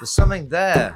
There's something there.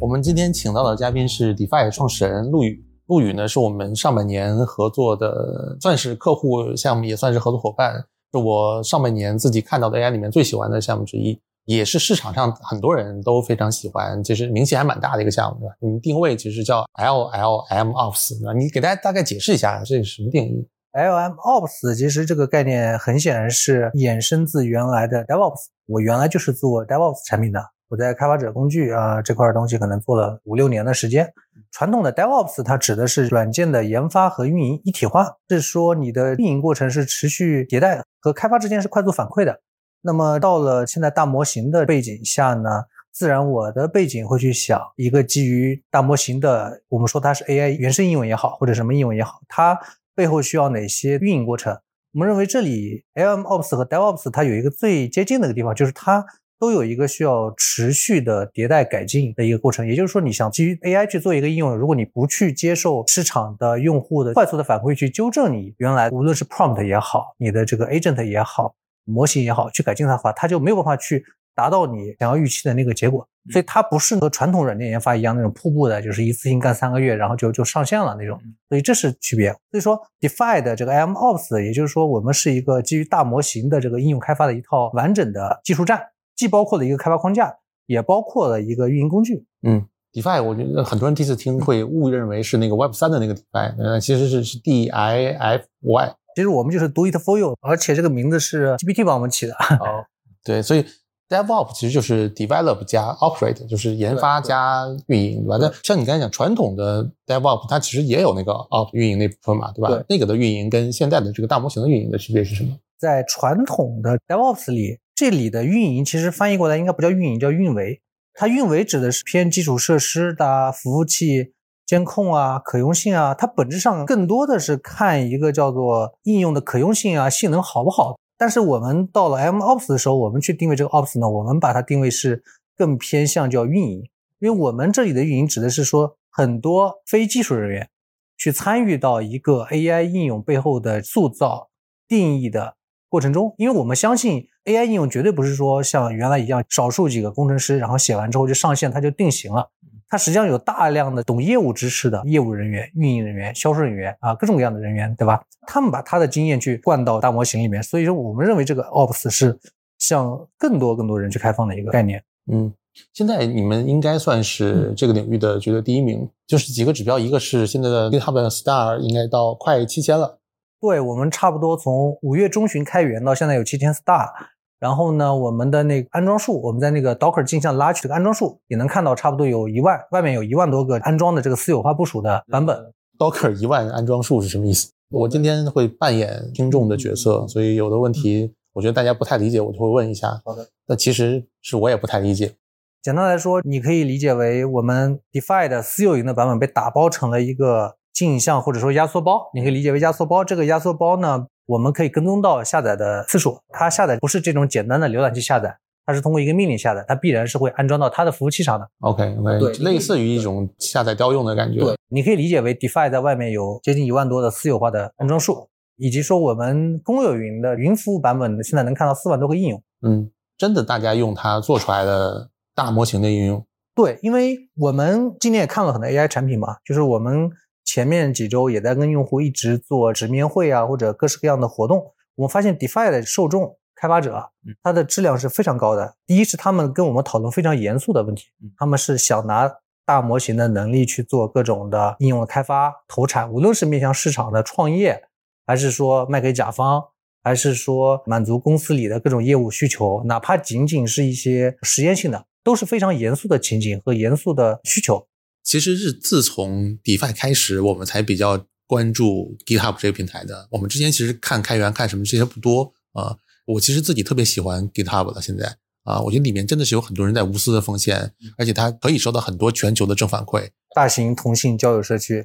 我们今天请到的嘉宾是 DeFi 创始人陆宇。陆羽呢，是我们上半年合作的，算是客户项目，也算是合作伙伴。是我上半年自己看到的 AI 里面最喜欢的项目之一，也是市场上很多人都非常喜欢，其实名气还蛮大的一个项目，对吧？你们定位其实叫 LLM Ops，对吧？你给大家大概解释一下这是什么定义？LM Ops 其实这个概念很显然是衍生自原来的 DevOps。我原来就是做 DevOps 产品的，我在开发者工具啊这块东西可能做了五六年的时间。传统的 DevOps 它指的是软件的研发和运营一体化，是说你的运营过程是持续迭代的，和开发之间是快速反馈的。那么到了现在大模型的背景下呢，自然我的背景会去想一个基于大模型的，我们说它是 AI 原生应用也好，或者什么应用也好，它背后需要哪些运营过程？我们认为这里 LM Ops 和 DevOps 它有一个最接近的一个地方，就是它都有一个需要持续的迭代改进的一个过程。也就是说，你想基于 AI 去做一个应用，如果你不去接受市场的用户的快速的反馈，去纠正你原来无论是 prompt 也好，你的这个 agent 也好，模型也好，去改进它的话，它就没有办法去达到你想要预期的那个结果。所以它不是和传统软件研发一样那种瀑布的，就是一次性干三个月，然后就就上线了那种。所以这是区别。所以说，DeFi 的这个 M Ops，也就是说，我们是一个基于大模型的这个应用开发的一套完整的技术栈，既包括了一个开发框架，也包括了一个运营工具。嗯，DeFi 我觉得很多人第一次听会误认为是那个 Web 三的那个 DeFi，呃，其实是是 D I F Y。其实我们就是 Do It For You，而且这个名字是 GPT 帮我们起的。哦，对，所以 DevOps 其实就是 develop 加 operate，就是研发加运营，对吧？那像你刚才讲，传统的 DevOps 它其实也有那个 op 运营那部分嘛，对吧？对那个的运营跟现在的这个大模型的运营的区别是什么？在传统的 DevOps 里，这里的运营其实翻译过来应该不叫运营，叫运维。它运维指的是偏基础设施的服务器监控啊、可用性啊，它本质上更多的是看一个叫做应用的可用性啊、性能好不好。但是我们到了 MOps 的时候，我们去定位这个 Ops 呢，我们把它定位是更偏向叫运营，因为我们这里的运营指的是说很多非技术人员去参与到一个 AI 应用背后的塑造、定义的过程中，因为我们相信 AI 应用绝对不是说像原来一样少数几个工程师，然后写完之后就上线，它就定型了。它实际上有大量的懂业务知识的业务人员、运营人员、销售人员啊，各种各样的人员，对吧？他们把他的经验去灌到大模型里面，所以说我们认为这个 Ops 是向更多更多人去开放的一个概念。嗯，现在你们应该算是这个领域的觉得第一名，就是几个指标，一个是现在的 GitHub 的 Star 应该到快七千了，对我们差不多从五月中旬开源到现在有七千 Star。然后呢，我们的那个安装数，我们在那个 Docker 镜像拉取这个安装数，也能看到差不多有一万，外面有一万多个安装的这个私有化部署的版本。Docker 一万安装数是什么意思？我今天会扮演听众的角色，所以有的问题我觉得大家不太理解，我就会问一下。好的，那其实是我也不太理解。简单来说，你可以理解为我们 DeFi 的私有云的版本被打包成了一个镜像或者说压缩包，你可以理解为压缩包。这个压缩包呢，我们可以跟踪到下载的次数，它下载不是这种简单的浏览器下载，它是通过一个命令下载，它必然是会安装到它的服务器上的。OK OK，对类似于一种下载调用的感觉。对，你可以理解为 DeFi 在外面有接近一万多的私有化的安装数，以及说我们公有云的云服务版本现在能看到四万多个应用。嗯，真的大家用它做出来的大模型的应用。对，因为我们今年也看了很多 AI 产品嘛，就是我们前面几周也在跟用户一直做直面会啊，或者各式各样的活动。我们发现 DeFi 的受众开发者啊，它的质量是非常高的。第一是他们跟我们讨论非常严肃的问题，他们是想拿大模型的能力去做各种的应用的开发、投产，无论是面向市场的创业，还是说卖给甲方，还是说满足公司里的各种业务需求，哪怕仅仅是一些实验性的，都是非常严肃的情景和严肃的需求。其实是自从 DeFi 开始，我们才比较关注 GitHub 这个平台的。我们之前其实看开源、看什么这些不多啊、我其实自己特别喜欢 GitHub 了，现在啊、我觉得里面真的是有很多人在无私的奉献，而且它可以收到很多全球的正反馈。大型同性交友社区，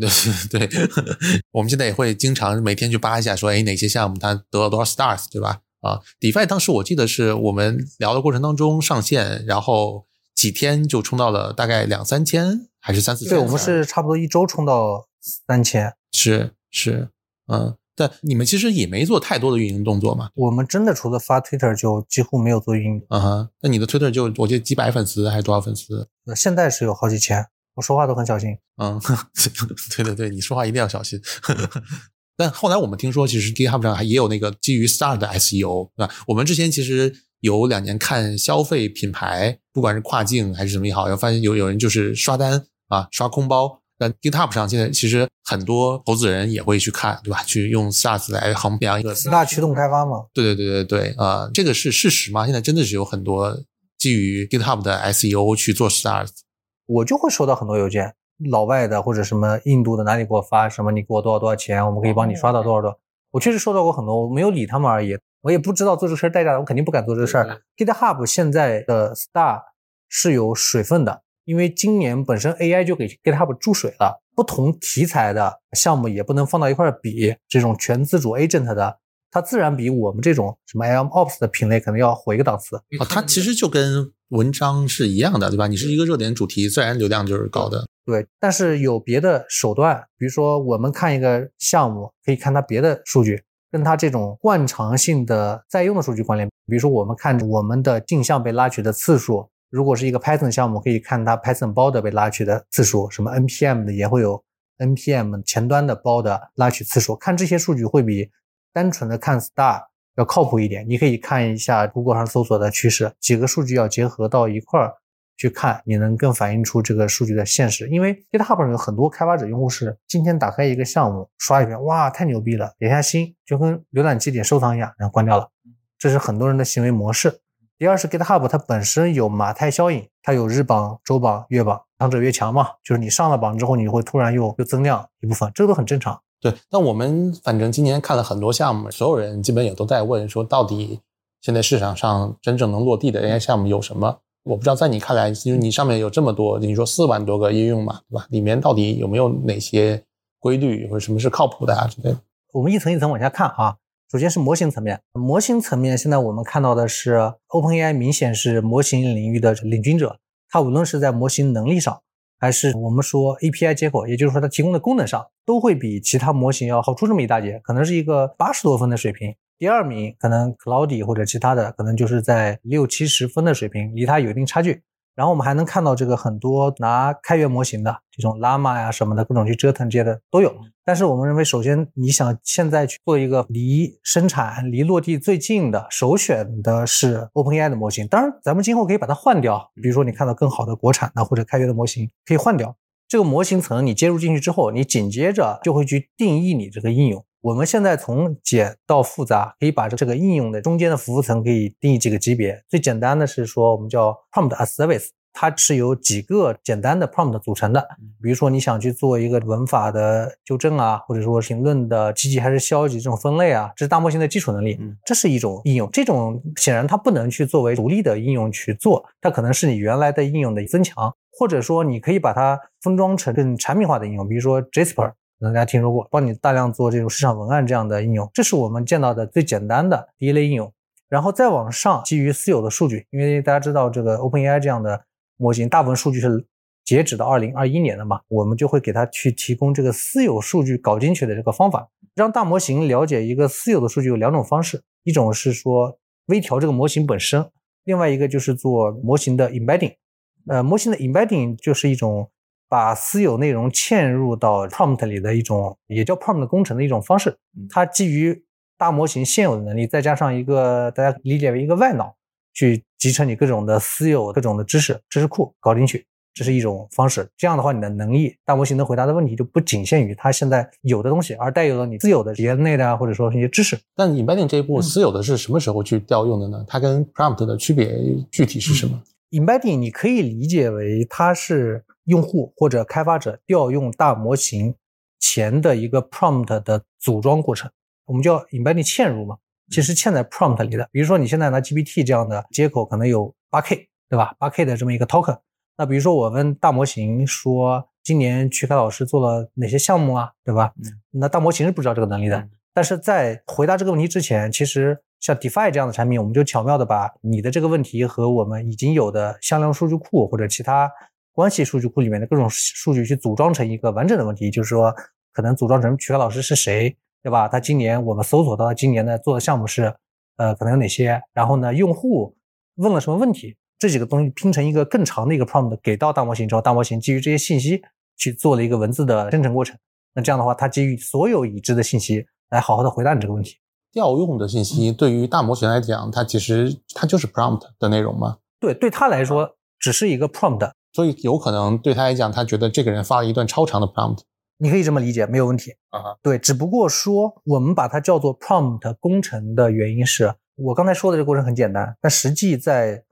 对 对，我们现在也会经常每天去扒一下，说哎哪些项目它得了多少 stars，对吧？啊，DeFi 当时我记得是我们聊的过程当中上线，然后几天就冲到了大概两三千还是三四千？对我们是差不多一周冲到三千。是是，嗯，但你们其实也没做太多的运营动作嘛。我们真的除了发 Twitter 就几乎没有做运营。嗯哼，那你的 Twitter 就我记得几百粉丝还是多少粉丝？呃现在是有好几千，我说话都很小心。嗯，对对对，你说话一定要小心。但后来我们听说，其实 GitHub 上还也有那个基于 Star 的 SEO，对吧？我们之前其实有两年看消费品牌，不管是跨境还是什么也好，要发现有有人就是刷单啊，刷空包。那 GitHub 上现在其实很多投资人也会去看，对吧？去用 SaaS 来衡量一个 Star 驱动开发嘛。对对对对对，啊、这个是事实嘛？现在真的是有很多基于 GitHub 的 SEO 去做 Stars。我就会收到很多邮件，老外的或者什么印度的哪里给我发什么，你给我多少多少钱，我们可以帮你刷到多少多少。我确实收到过很多，我没有理他们而已，我也不知道做这个事儿代价，我肯定不敢做这个事儿。GitHub 现在的 Star 是有水分的，因为今年本身 AI 就给 GitHub 注水了，不同题材的项目也不能放到一块儿比，这种全自主 agent 的，它自然比我们这种什么 AMOps 的品类可能要火一个档次。哦，它其实就跟文章是一样的，对吧？你是一个热点主题，自然流量就是高的。对，但是有别的手段，比如说我们看一个项目，可以看它别的数据，跟它这种惯常性的在用的数据关联。比如说我们看我们的镜像被拉取的次数，如果是一个 Python 项目，可以看它 Python 包的被拉取的次数，什么 npm 的也会有 npm 前端的包的拉取次数，看这些数据会比单纯的看 star 要靠谱一点。你可以看一下 Google 上搜索的趋势，几个数据要结合到一块儿。去看，你能更反映出这个数据的现实。因为 GitHub 上有很多开发者用户是今天打开一个项目刷一遍，哇，太牛逼了，点下心就跟浏览器点收藏一样，然后关掉了。这是很多人的行为模式。第二是 GitHub 它本身有马太效应，它有日榜、周榜、月榜，强者越强嘛，就是你上了榜之后，你会突然又又增量一部分，这个都很正常。对，那我们反正今年看了很多项目，所有人基本也都在问说，到底现在市场上真正能落地的 AI 项目有什么？我不知道在你看来，因为你上面有这么多，你说四万多个应用嘛，对吧？里面到底有没有哪些规律或者什么是靠谱的啊之类的？我们一层一层往下看啊。首先是模型层面，模型层面现在我们看到的是 OpenAI 明显是模型领域的领军者，它无论是在模型能力上，还是我们说 API 接口，也就是说它提供的功能上，都会比其他模型要好出这么一大截，可能是一个八十多分的水平。第二名可能 Cloudy 或者其他的，可能就是在六七十分的水平，离它有一定差距。然后我们还能看到这个很多拿开源模型的这种 Llama 呀什么的各种去折腾这些的都有。但是我们认为，首先你想现在去做一个离生产、离落地最近的，首选的是 OpenAI 的模型。当然，咱们今后可以把它换掉，比如说你看到更好的国产的或者开源的模型可以换掉。这个模型层你接入进去之后，你紧接着就会去定义你这个应用。我们现在从简到复杂，可以把这个应用的中间的服务层可以定义几个级别。最简单的是说，我们叫 prompt as service，它是由几个简单的 prompt 组成的。比如说你想去做一个文法的纠正啊，或者说评论的积极还是消极这种分类啊，这是大模型的基础能力。这是一种应用，这种显然它不能去作为独立的应用去做，它可能是你原来的应用的增强，或者说你可以把它封装成更产品化的应用，比如说 Jasper。可能大家听说过，帮你大量做这种市场文案这样的应用，这是我们见到的最简单的第一类应用。然后再往上，基于私有的数据，因为大家知道这个 OpenAI 这样的模型，大部分数据是截止到二零二一年的嘛，我们就会给它去提供这个私有数据搞进去的这个方法，让大模型了解一个私有的数据有两种方式，一种是说微调这个模型本身，另外一个就是做模型的 embedding。呃，模型的 embedding 就是一种。把私有内容嵌入到 prompt 里的一种，也叫 prompt 工程的一种方式。它基于大模型现有的能力，再加上一个大家理解为一个外脑，去集成你各种的私有、各种的知识、知识库搞进去，这是一种方式。这样的话，你的能力，大模型能回答的问题就不仅限于它现在有的东西，而带有了你私有的企业内的啊，或者说一些知识。但 embedding 这一步，私有的是什么时候去调用的呢？它跟 prompt 的区别具体是什么？embedding 你可以理解为它是。用户或者开发者调用大模型前的一个 prompt 的组装过程，我们叫 embedding 嵌入嘛，其实嵌在 prompt 里的。比如说你现在拿 GPT 这样的接口，可能有八 K，对吧？八 K 的这么一个 token。那比如说我问大模型说，今年曲凯老师做了哪些项目啊，对吧？那大模型是不知道这个能力的。但是在回答这个问题之前，其实像 Defi 这样的产品，我们就巧妙的把你的这个问题和我们已经有的向量数据库或者其他关系数据库里面的各种数据去组装成一个完整的问题，就是说可能组装成曲凯老师是谁，对吧？他今年我们搜索到他今年的做的项目是，呃，可能有哪些？然后呢，用户问了什么问题？这几个东西拼成一个更长的一个 prompt 给到大模型之后，大模型基于这些信息去做了一个文字的生成过程。那这样的话，它基于所有已知的信息来好好的回答你这个问题。调用的信息对于大模型来讲，它其实它就是 prompt 的内容吗？对，对它来说只是一个 prompt，所以有可能对他来讲，他觉得这个人发了一段超长的 prompt。你可以这么理解，没有问题。啊，对，只不过说我们把它叫做 prompt 工程的原因是我刚才说的这个过程很简单，但实际在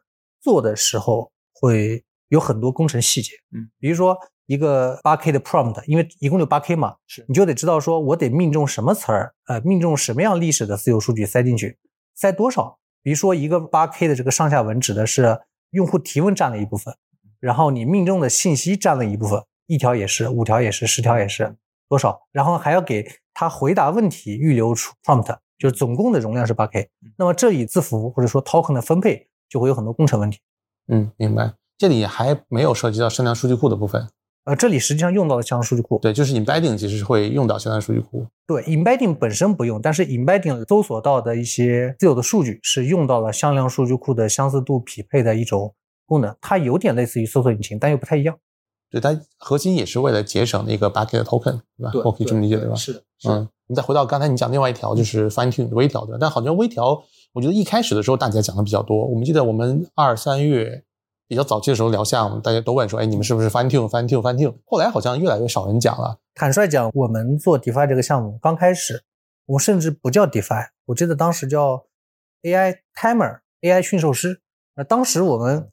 做的时候会有很多工程细节。嗯，比如说。一个八 K 的 prompt，因为一共就八 K 嘛，是你就得知道说，我得命中什么词儿，呃，命中什么样历史的私有数据塞进去，塞多少？比如说一个八 K 的这个上下文指的是用户提问占了一部分，然后你命中的信息占了一部分，一条也是，五条也是，十条也是，多少？然后还要给他回答问题预留出 prompt，就是总共的容量是八 K。那么这里字符或者说 token 的分配就会有很多工程问题。嗯，明白。这里还没有涉及到向量数据库的部分。呃，这里实际上用到了向量数据库，对，就是 embedding 其实是会用到向量数据库。对，embedding 本身不用，但是 embedding 搜索到的一些自有的数据是用到了向量数据库的相似度匹配的一种功能，它有点类似于搜索引擎，但又不太一样。对，它核心也是为了节省那个 bucket token，对吧？我可以这么理解，对吧？是的，嗯。我们再回到刚才你讲另外一条，就是 fine tune 微调对吧，但好像微调，我觉得一开始的时候大家讲的比较多。我们记得我们二三月。比较早期的时候聊项目，大家都问说：“哎，你们是不是 fine tune fine tune fine tune？” 后来好像越来越少人讲了。坦率讲，我们做 DeFi 这个项目刚开始，我们甚至不叫 DeFi，我记得当时叫 AI Timer AI 驯兽师。那当时我们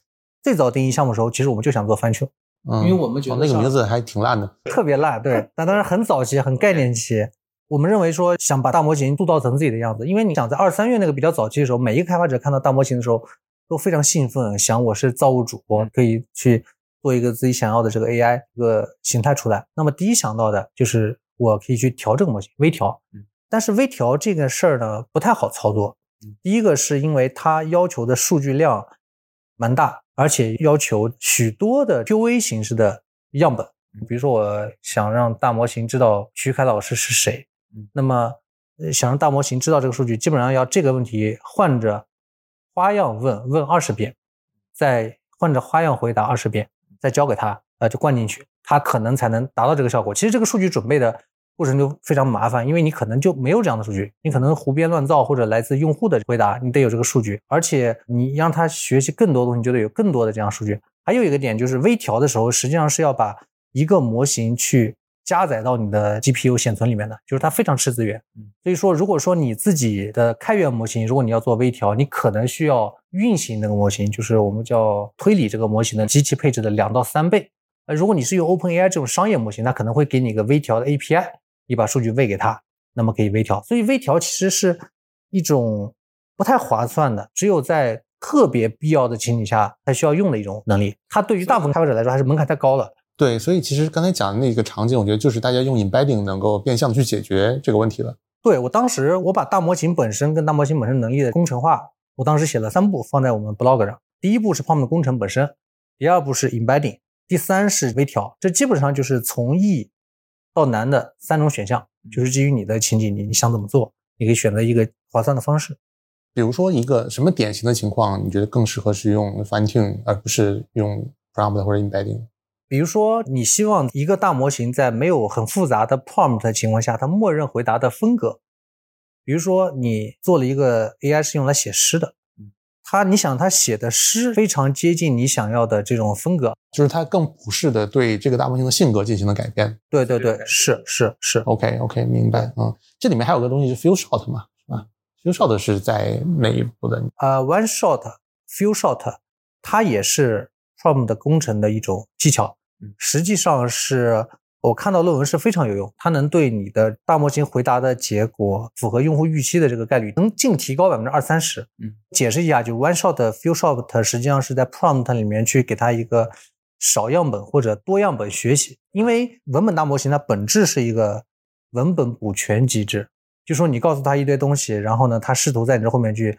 最早定义项目的时候，其实我们就想做 tune，嗯，因为我们觉得那个名字还挺烂的，特别烂。对，但当然很早期，很概念期。我们认为说想把大模型塑造成自己的样子，因为你想在二三月那个比较早期的时候，每一个开发者看到大模型的时候。都非常兴奋，想我是造物主，我可以去做一个自己想要的这个 AI 一个形态出来。那么第一想到的就是我可以去调这个模型，微调。但是微调这个事儿呢不太好操作。第一个是因为它要求的数据量蛮大，而且要求许多的 QA 形式的样本。比如说我想让大模型知道徐凯老师是谁，那么想让大模型知道这个数据，基本上要这个问题换着。花样问问二十遍，再换着花样回答二十遍，再交给他，呃，就灌进去，他可能才能达到这个效果。其实这个数据准备的过程就非常麻烦，因为你可能就没有这样的数据，你可能胡编乱造或者来自用户的回答，你得有这个数据，而且你让他学习更多东西，就得有更多的这样数据。还有一个点就是微调的时候，实际上是要把一个模型去。加载到你的 GPU 显存里面的，就是它非常吃资源。所以说，如果说你自己的开源模型，如果你要做微调，你可能需要运行那个模型，就是我们叫推理这个模型的机器配置的两到三倍。呃，如果你是用 OpenAI 这种商业模型，它可能会给你一个微调的 API，你把数据喂给它，那么可以微调。所以微调其实是一种不太划算的，只有在特别必要的情景下才需要用的一种能力。它对于大部分开发者来说还是门槛太高了。对，所以其实刚才讲的那个场景，我觉得就是大家用 embedding 能够变相的去解决这个问题了。对我当时我把大模型本身跟大模型本身能力的工程化，我当时写了三步放在我们 blog 上。第一步是 prompt 工程本身，第二步是 embedding，第三是微调。这基本上就是从易到难的三种选项，就是基于你的情景，你你想怎么做，你可以选择一个划算的方式。比如说一个什么典型的情况，你觉得更适合是用 fine tune 而不是用 prompt 或者 embedding？比如说，你希望一个大模型在没有很复杂的 prompt 的情况下，它默认回答的风格。比如说，你做了一个 AI 是用来写诗的，它你想他写的诗非常接近你想要的这种风格，就是他更普适的对这个大模型的性格进行了改变。对对对，是是是，OK OK，明白。嗯，这里面还有个东西是 few shot 嘛，是吧？few shot 是在哪一步的？呃，one shot，few shot，它也是。prompt 工程的一种技巧，实际上是我看到论文是非常有用，它能对你的大模型回答的结果符合用户预期的这个概率能净提高百分之二三十。嗯，解释一下，就 one shot few shot 实际上是在 prompt 里面去给它一个少样本或者多样本学习，因为文本大模型它本质是一个文本补全机制，就说你告诉他一堆东西，然后呢，他试图在你这后面去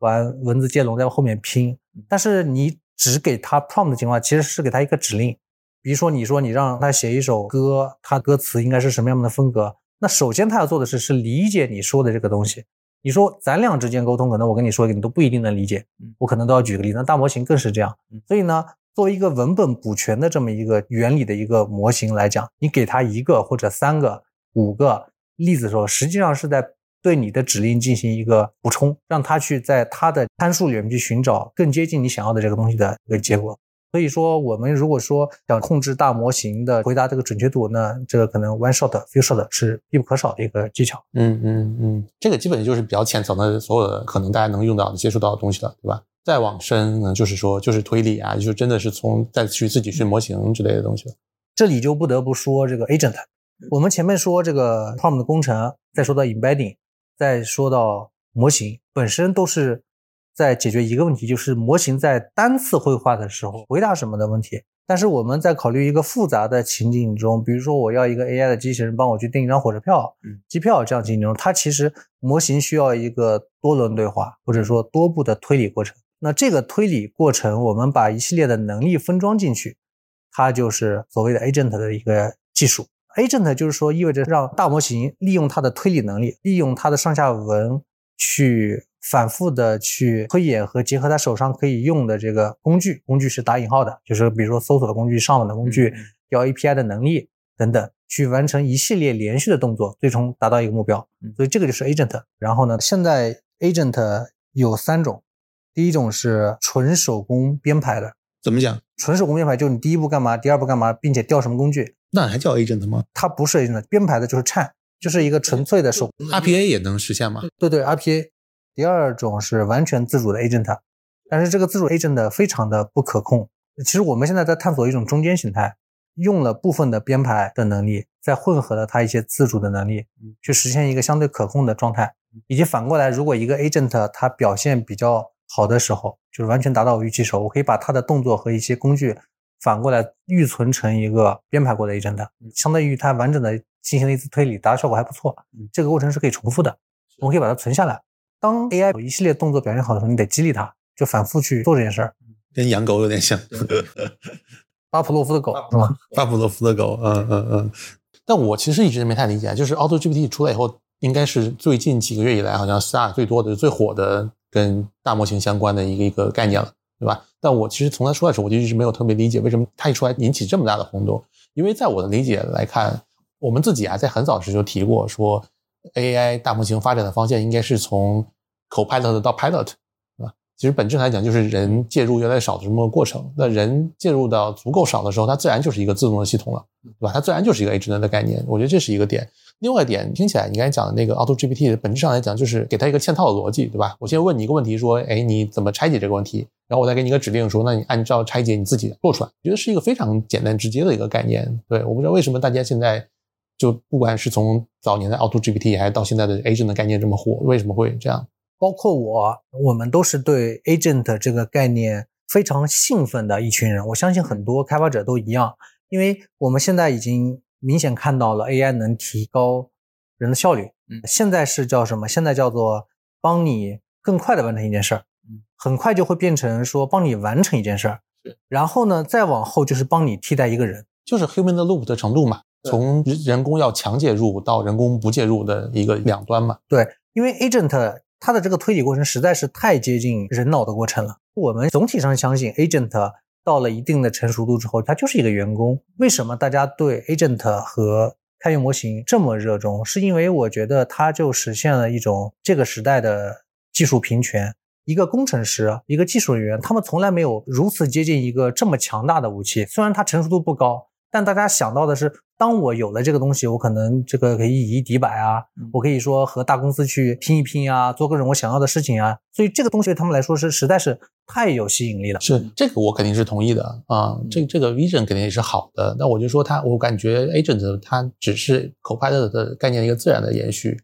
玩文字接龙，在后面拼，但是你只给他 prompt 的情况，其实是给他一个指令。比如说，你说你让他写一首歌，他歌词应该是什么样的风格？那首先他要做的是是理解你说的这个东西。你说咱俩之间沟通，可能我跟你说一个，你都不一定能理解，我可能都要举个例子。那大模型更是这样。所以呢，作为一个文本补全的这么一个原理的一个模型来讲，你给他一个或者三个、五个例子的时候，实际上是在对你的指令进行一个补充，让他去在他的参数里面去寻找更接近你想要的这个东西的一个结果。所以说，我们如果说想控制大模型的回答这个准确度，那这个可能 one shot few shot 是必不可少的一个技巧。嗯嗯嗯，这个基本就是比较浅层的，所有的可能大家能用到的、接触到的东西了，对吧？再往深呢，就是说就是推理啊，就真的是从再去自己训模型之类的东西了。这里就不得不说这个 agent。我们前面说这个 prompt 的工程，再说到 embedding，再说到模型本身都是。在解决一个问题，就是模型在单次绘画的时候回答什么的问题。但是我们在考虑一个复杂的情景中，比如说我要一个 AI 的机器人帮我去订一张火车票、机票这样情景中，它其实模型需要一个多轮对话，或者说多步的推理过程。那这个推理过程，我们把一系列的能力分装进去，它就是所谓的 agent 的一个技术。agent 就是说意味着让大模型利用它的推理能力，利用它的上下文去。反复的去推演和结合他手上可以用的这个工具，工具是打引号的，就是比如说搜索的工具、上网的工具、调 API 的能力等等，去完成一系列连续的动作，最终达到一个目标。所以这个就是 agent。然后呢，现在 agent 有三种，第一种是纯手工编排的。怎么讲？纯手工编排就是你第一步干嘛，第二步干嘛，并且调什么工具？那还叫 agent 吗？它不是 agent，编排的就是 chain，就是一个纯粹的手。RPA 也能实现吗？对对，RPA。第二种是完全自主的 agent，但是这个自主 agent 非常的不可控。其实我们现在在探索一种中间形态，用了部分的编排的能力，再混合了它一些自主的能力，去实现一个相对可控的状态。以及反过来，如果一个 agent 它表现比较好的时候，就是完全达到我预期时候，我可以把它的动作和一些工具反过来预存成一个编排过的 agent，相当于它完整的进行了一次推理，达到效果还不错。这个过程是可以重复的，我们可以把它存下来。当 AI 有一系列动作表现好的时候，你得激励它，就反复去做这件事儿，跟养狗有点像，巴甫洛夫的狗是吗？巴甫洛夫的狗，嗯嗯嗯。但我其实一直没太理解，就是 Auto GPT 出来以后，应该是最近几个月以来，好像 Star 最多的、最火的跟大模型相关的一个一个概念了，对吧？但我其实从他出来的时候，我就一直没有特别理解，为什么他一出来引起这么大的轰动？因为在我的理解来看，我们自己啊，在很早时就提过说。AI 大模型发展的方向应该是从 Copilot 到 Pilot，对吧？其实本质来讲就是人介入越来越少的这么个过程。那人介入到足够少的时候，它自然就是一个自动的系统了，对吧？它自然就是一个 agent 的概念。我觉得这是一个点。另外一点，听起来你刚才讲的那个 Auto GPT 本质上来讲就是给它一个嵌套的逻辑，对吧？我先问你一个问题，说，哎，你怎么拆解这个问题？然后我再给你一个指令，说，那你按照拆解你自己做出来。我觉得是一个非常简单直接的一个概念。对，我不知道为什么大家现在。就不管是从早年的 Auto GPT 还是到现在的 Agent 的概念这么火，为什么会这样？包括我，我们都是对 Agent 这个概念非常兴奋的一群人。我相信很多开发者都一样，因为我们现在已经明显看到了 AI 能提高人的效率。嗯，现在是叫什么？现在叫做帮你更快的完成一件事儿。嗯，很快就会变成说帮你完成一件事儿。是，然后呢，再往后就是帮你替代一个人，就是 Human 的 Loop 的程度嘛。从人工要强介入到人工不介入的一个两端嘛？对，因为 agent 它的这个推理过程实在是太接近人脑的过程了。我们总体上相信 agent 到了一定的成熟度之后，他就是一个员工。为什么大家对 agent 和开源模型这么热衷？是因为我觉得它就实现了一种这个时代的技术平权。一个工程师，一个技术人员，他们从来没有如此接近一个这么强大的武器。虽然它成熟度不高。但大家想到的是，当我有了这个东西，我可能这个可以以一敌百啊，我可以说和大公司去拼一拼啊，做各种我想要的事情啊。所以这个东西对他们来说是实在是太有吸引力了。是这个我肯定是同意的啊，这这个 vision 肯定也是好的。那我就说它，我感觉 agent 它只是 copilot 的概念的一个自然的延续，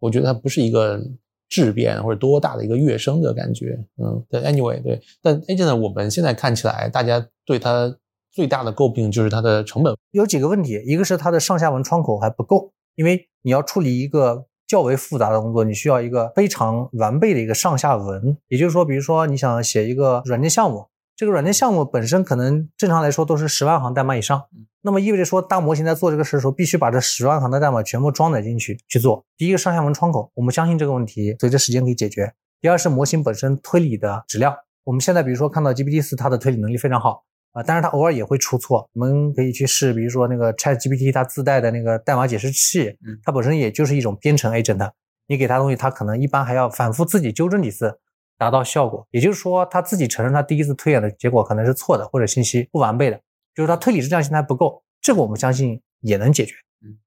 我觉得它不是一个质变或者多大的一个跃升的感觉。嗯，对，anyway 对，但 agent 我们现在看起来，大家对它。最大的诟病就是它的成本有几个问题，一个是它的上下文窗口还不够，因为你要处理一个较为复杂的工作，你需要一个非常完备的一个上下文。也就是说，比如说你想写一个软件项目，这个软件项目本身可能正常来说都是十万行代码以上，那么意味着说大模型在做这个事的时候，必须把这十万行的代码全部装载进去去做。第一个上下文窗口，我们相信这个问题随着时间可以解决。第二是模型本身推理的质量，我们现在比如说看到 GPT 四，它的推理能力非常好。啊，但是它偶尔也会出错，我们可以去试，比如说那个 Chat GPT 它自带的那个代码解释器，它本身也就是一种编程 agent，你给它东西，它可能一般还要反复自己纠正几次，达到效果。也就是说，它自己承认它第一次推演的结果可能是错的，或者信息不完备的，就是它推理质量现在不够，这个我们相信也能解决，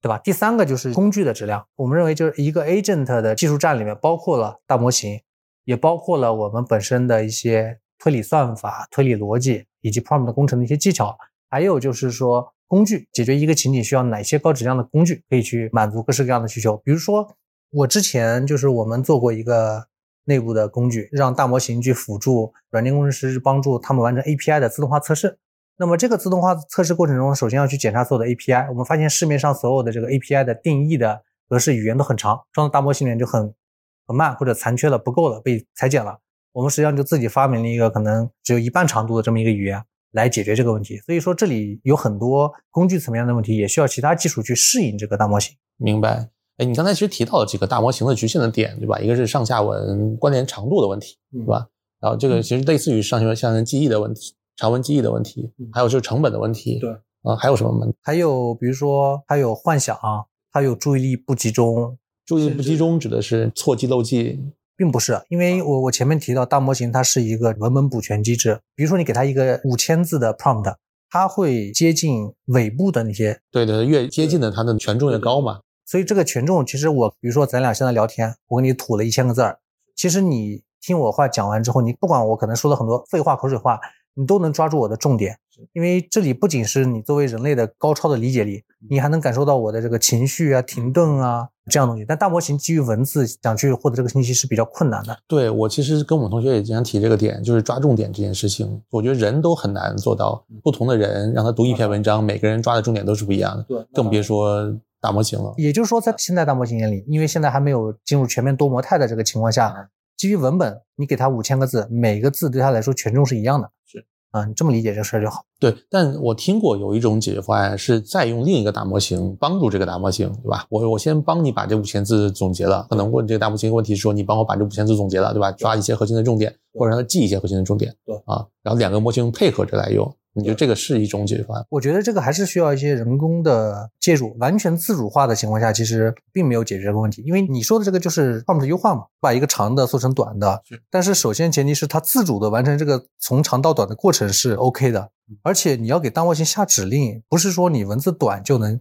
对吧？第三个就是工具的质量，我们认为就是一个 agent 的技术栈里面包括了大模型，也包括了我们本身的一些推理算法、推理逻辑。以及 prompt 工程的一些技巧，还有就是说工具解决一个情景需要哪些高质量的工具，可以去满足各式各样的需求。比如说，我之前就是我们做过一个内部的工具，让大模型去辅助软件工程师，帮助他们完成 API 的自动化测试。那么这个自动化测试过程中，首先要去检查所有的 API。我们发现市面上所有的这个 API 的定义的格式语言都很长，装到大模型里面就很很慢或者残缺了，不够了，被裁剪了。我们实际上就自己发明了一个可能只有一半长度的这么一个语言来解决这个问题，所以说这里有很多工具层面的问题，也需要其他技术去适应这个大模型。明白？哎，你刚才其实提到了几个大模型的局限的点，对吧？一个是上下文关联长度的问题，对吧？然后这个其实类似于上下文下文记忆的问题、长文记忆的问题，还有就是成本的问题。对，啊，还有什么问题？还有比如说还有幻想，还有注意力不集中。注意力不集中指的是错记漏记。并不是，因为我我前面提到大模型它是一个文本补全机制，比如说你给它一个五千字的 prompt，它会接近尾部的那些，对对，越接近的它的权重越高嘛。所以这个权重其实我，比如说咱俩现在聊天，我给你吐了一千个字儿，其实你听我话讲完之后，你不管我可能说了很多废话口水话，你都能抓住我的重点。因为这里不仅是你作为人类的高超的理解力，你还能感受到我的这个情绪啊、停顿啊这样东西。但大模型基于文字想去获得这个信息是比较困难的。对我其实跟我们同学也经常提这个点，就是抓重点这件事情。我觉得人都很难做到，不同的人让他读一篇文章，每个人抓的重点都是不一样的。对，更别说大模型了。也就是说，在现在大模型眼里，因为现在还没有进入全面多模态的这个情况下，基于文本，你给他五千个字，每个字对他来说权重是一样的。是。啊，你这么理解这事儿就好。对，但我听过有一种解决方案是再用另一个大模型帮助这个大模型，对吧？我我先帮你把这五千字总结了，可能问这个大模型问题是说你帮我把这五千字总结了，对吧？抓一些核心的重点，或者让它记一些核心的重点。对啊，然后两个模型配合着来用。你觉得这个是一种解决方案？我觉得这个还是需要一些人工的介入。完全自主化的情况下，其实并没有解决这个问题。因为你说的这个就是 prompt 优化嘛，把一个长的做成短的。但是首先前提是它自主的完成这个从长到短的过程是 OK 的。而且你要给单位性下指令，不是说你文字短就能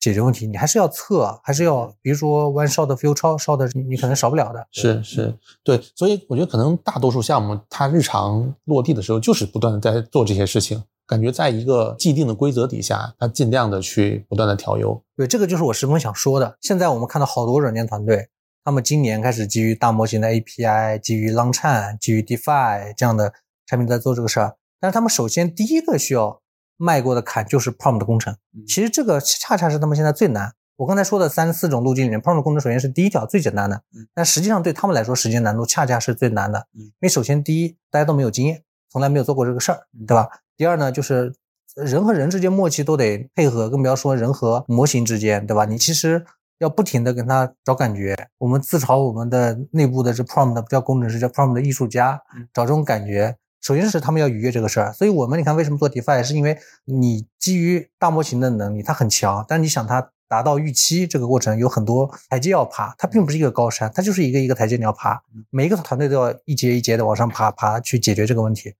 解决问题，你还是要测，还是要比如说 one shot few shot，你你可能少不了的。是是，对。所以我觉得可能大多数项目它日常落地的时候就是不断的在做这些事情。感觉在一个既定的规则底下，它尽量的去不断的调优。对，这个就是我十分想说的。现在我们看到好多软件团队，他们今年开始基于大模型的 API、基于 Langchain、基于 DeFi 这样的产品在做这个事儿。但是他们首先第一个需要迈过的坎就是 Prompt 工程。其实这个恰恰是他们现在最难。我刚才说的三四种路径里面，Prompt 工程首先是第一条最简单的，但实际上对他们来说，时间难度恰恰是最难的。因为首先第一，大家都没有经验，从来没有做过这个事儿，对吧？第二呢，就是人和人之间默契都得配合，更不要说人和模型之间，对吧？你其实要不停的跟他找感觉。我们自嘲我们的内部的这 prompt 不叫工程师，叫 prompt 的艺术家，找这种感觉。首先是他们要愉悦这个事儿。所以我们你看为什么做 DeFi，是因为你基于大模型的能力，它很强，但你想它达到预期这个过程有很多台阶要爬，它并不是一个高山，它就是一个一个台阶你要爬。每一个团队都要一节一节的往上爬，爬去解决这个问题。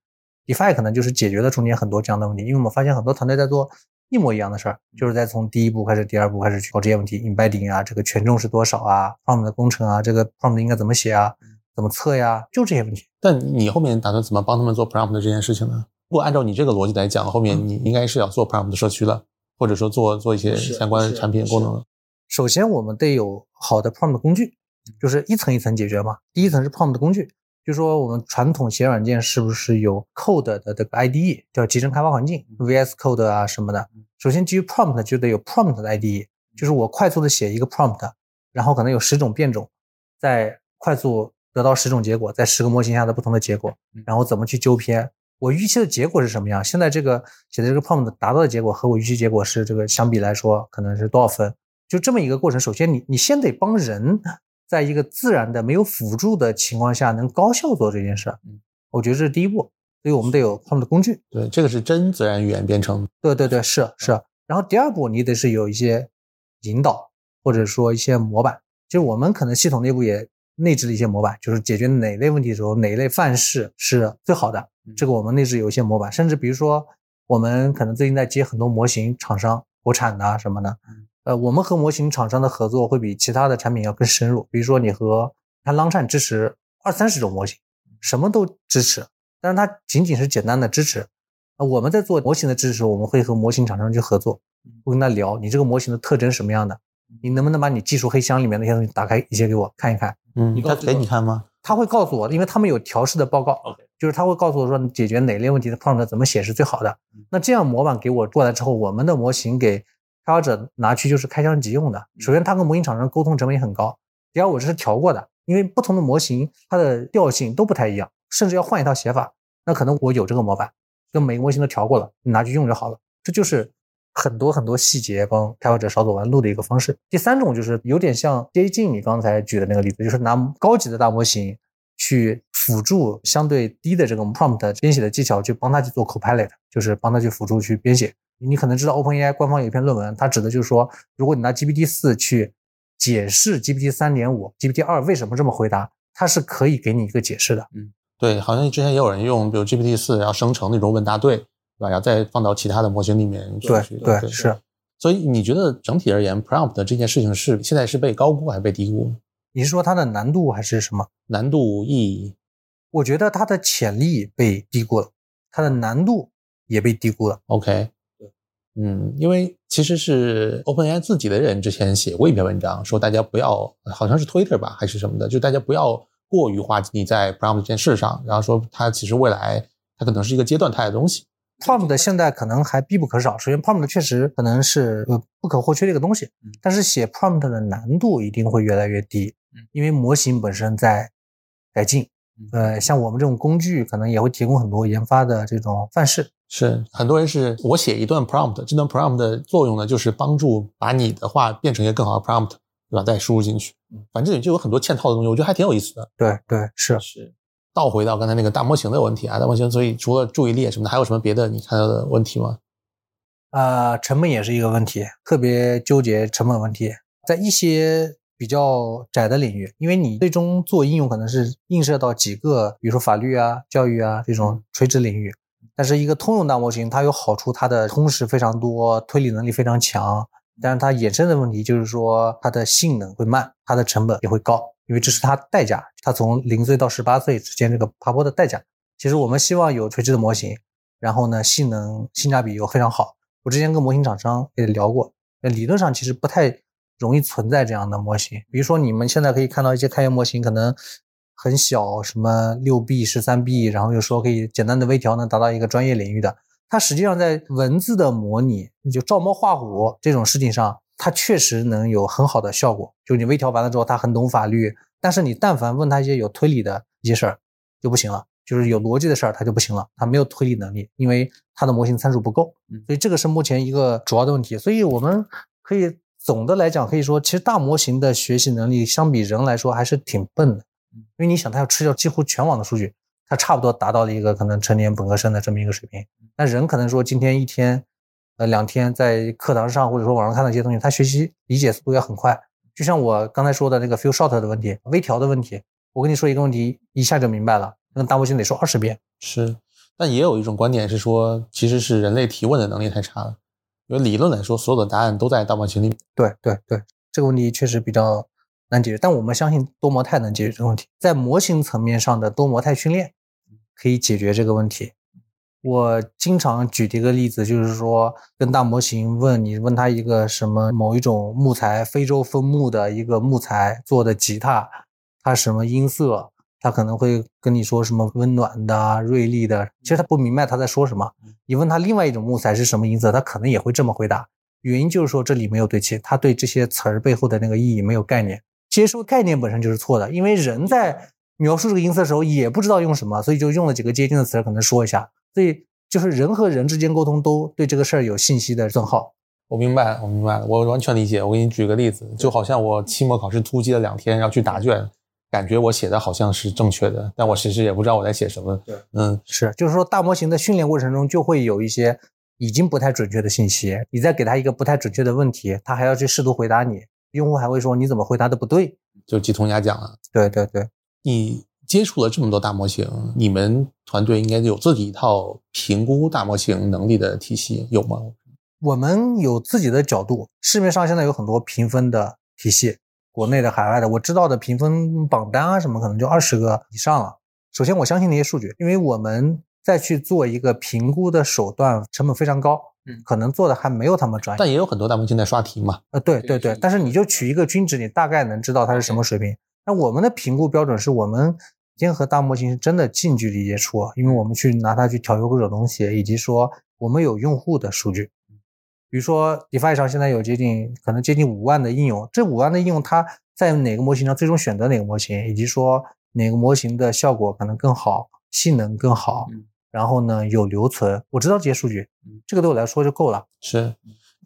DeFi 可能就是解决了中间很多这样的问题，因为我们发现很多团队在做一模一样的事儿，就是在从第一步开始，第二步开始去搞这些问题，embedding 啊，这个权重是多少啊，prompt 的工程啊，这个 prompt 应该怎么写啊，怎么测呀，就这些问题。但你后面打算怎么帮他们做 prompt 这件事情呢？如果按照你这个逻辑来讲，后面你应该是要做 prompt 的社区了，或者说做做一些相关产品功能。首先，我们得有好的 prompt 工具，就是一层一层解决嘛。第一层是 prompt 的工具。就说我们传统写软件是不是有 code 的这个 IDE 叫集成开发环境 VS Code 啊什么的？首先基于 prompt 就得有 prompt 的 IDE，就是我快速的写一个 prompt，然后可能有十种变种，再快速得到十种结果，在十个模型下的不同的结果，然后怎么去纠偏？我预期的结果是什么样？现在这个写的这个 prompt 达到的结果和我预期结果是这个相比来说可能是多少分？就这么一个过程。首先你你先得帮人在一个自然的没有辅助的情况下能高效做这件事儿。嗯，我觉得这是第一步。所以我们得有 prompt 工具。对，这个是真自然语言编程。对对对，是是。然后第二步你得是有一些引导或者说一些模板。就是我们可能系统内部也内置的一些模板，就是解决哪类问题的时候哪一类范式是最好的。这个我们内置有一些模板，甚至比如说我们可能最近在接很多模型厂商，国产的什么的。呃，我们和模型厂商的合作会比其他的产品要更深入。比如说你和它 l o n g c h a n 支持二三十种模型，什么都支持，但是它仅仅是简单的支持。呃，我们在做模型的支持，我们会和模型厂商去合作，会跟他聊你这个模型的特征什么样的，你能不能把你技术黑箱里面那些东西打开一些给我看一看？嗯，他给你看吗？他会告诉我，因为他们有调试的报告。OK。就是他会告诉我说，你解决哪类问题的 prompt 怎么写是最好的。那这样模板给我过来之后，我们的模型给开发者拿去就是开箱即用的。首先，他跟模型厂商沟通成本也很高。第二，我这是调过的，因为不同的模型它的调性都不太一样，甚至要换一套写法。那可能我有这个模板，跟每个模型都调过了，你拿去用就好了。这就是很多很多细节帮开发者少走弯路的一个方式。第三种就是有点像接近你刚才举的那个例子，就是拿高级的大模型。去辅助相对低的这个 prompt 编写的技巧，去帮他去做 copilot，就是帮他去辅助去编写。你可能知道 OpenAI 官方有一篇论文，它指的就是说，如果你拿 GPT 四去解释 GPT 三点五、GPT 二为什么这么回答，它是可以给你一个解释的。嗯，对，好像之前也有人用，比如 GPT 四，然后生成那种问答，对吧？然后再放到其他的模型里面去。对对是。所以你觉得整体而言，prompt 这件事情是现在是被高估还是被低估？你是说它的难度还是什么难度意义？我觉得它的潜力被低估了，它的难度也被低估了。OK，对，嗯，因为其实是 OpenAI 自己的人之前写过一篇文章，说大家不要，好像是 Twitter 吧还是什么的，就大家不要过于花精力在 prompt 这件事上，然后说它其实未来它可能是一个阶段态的东西。Prompt 现在可能还必不可少。首先，Prompt 确实可能是呃不可或缺的一个东西，但是写 Prompt 的难度一定会越来越低。因为模型本身在改进，呃，像我们这种工具可能也会提供很多研发的这种范式。是很多人是我写一段 prompt，这段 prompt 的作用呢，就是帮助把你的话变成一个更好的 prompt，对吧？再输入进去，反正也就有很多嵌套的东西，我觉得还挺有意思的。对对是是。倒回到刚才那个大模型的问题啊，大模型，所以除了注意力什么的，还有什么别的你看到的问题吗？啊，成本也是一个问题，特别纠结成本问题，在一些。比较窄的领域，因为你最终做应用可能是映射到几个，比如说法律啊、教育啊这种垂直领域。但是一个通用大模型，它有好处，它的通识非常多，推理能力非常强。但是它衍生的问题就是说，它的性能会慢，它的成本也会高，因为这是它代价。它从零岁到十八岁之间这个爬坡的代价。其实我们希望有垂直的模型，然后呢，性能性价比又非常好。我之前跟模型厂商也聊过，理论上其实不太。容易存在这样的模型，比如说你们现在可以看到一些开源模型，可能很小，什么六 B、十三 B，然后又说可以简单的微调能达到一个专业领域的，它实际上在文字的模拟，就照猫画虎这种事情上，它确实能有很好的效果。就你微调完了之后，它很懂法律，但是你但凡问他一些有推理的一些事儿就不行了，就是有逻辑的事儿它就不行了，它没有推理能力，因为它的模型参数不够。所以这个是目前一个主要的问题。所以我们可以。总的来讲，可以说，其实大模型的学习能力相比人来说还是挺笨的，因为你想，它要吃掉几乎全网的数据，它差不多达到了一个可能成年本科生的这么一个水平。那人可能说，今天一天，呃，两天在课堂上或者说网上看到一些东西，他学习理解速度要很快。就像我刚才说的那个 few shot 的问题，微调的问题，我跟你说一个问题，一下就明白了，那大模型得说二十遍。是，但也有一种观点是说，其实是人类提问的能力太差了。因为理论来说，所有的答案都在大模型里。对对对，这个问题确实比较难解决，但我们相信多模态能解决这个问题。在模型层面上的多模态训练可以解决这个问题。我经常举的一个例子就是说，跟大模型问你问他一个什么某一种木材，非洲枫木的一个木材做的吉他，它什么音色？他可能会跟你说什么温暖的、锐利的，其实他不明白他在说什么。你问他另外一种木材是什么音色，他可能也会这么回答。原因就是说这里没有对齐，他对这些词儿背后的那个意义没有概念，接收概念本身就是错的，因为人在描述这个音色的时候也不知道用什么，所以就用了几个接近的词儿可能说一下，所以就是人和人之间沟通都对这个事儿有信息的损耗。我明白，我明白了，我完全理解。我给你举个例子，就好像我期末考试突击了两天要去答卷，感觉我写的好像是正确的，但我其实也不知道我在写什么。对，嗯，是，就是说大模型的训练过程中就会有一些已经不太准确的信息，你再给他一个不太准确的问题，他还要去试图回答你，用户还会说你怎么回答的不对，就鸡同鸭讲了。对对对，你接触了这么多大模型，你们团队应该有自己一套评估大模型能力的体系，有吗？我们有自己的角度，市面上现在有很多评分的体系，国内的、海外的，我知道的评分榜单啊什么，可能就二十个以上了。首先，我相信那些数据，因为我们再去做一个评估的手段，成本非常高，嗯，可能做的还没有他们专业。但也有很多大模型在刷题嘛。呃，对对对，但是你就取一个均值，你大概能知道它是什么水平。那我们的评估标准是我们先和大模型是真的近距离接触，因为我们去拿它去调优各种东西，以及说我们有用户的数据。比如说，DeFi 上现在有接近可能接近五万的应用，这五万的应用它在哪个模型上最终选择哪个模型，以及说哪个模型的效果可能更好，性能更好，然后呢有留存，我知道这些数据，这个对我来说就够了。是。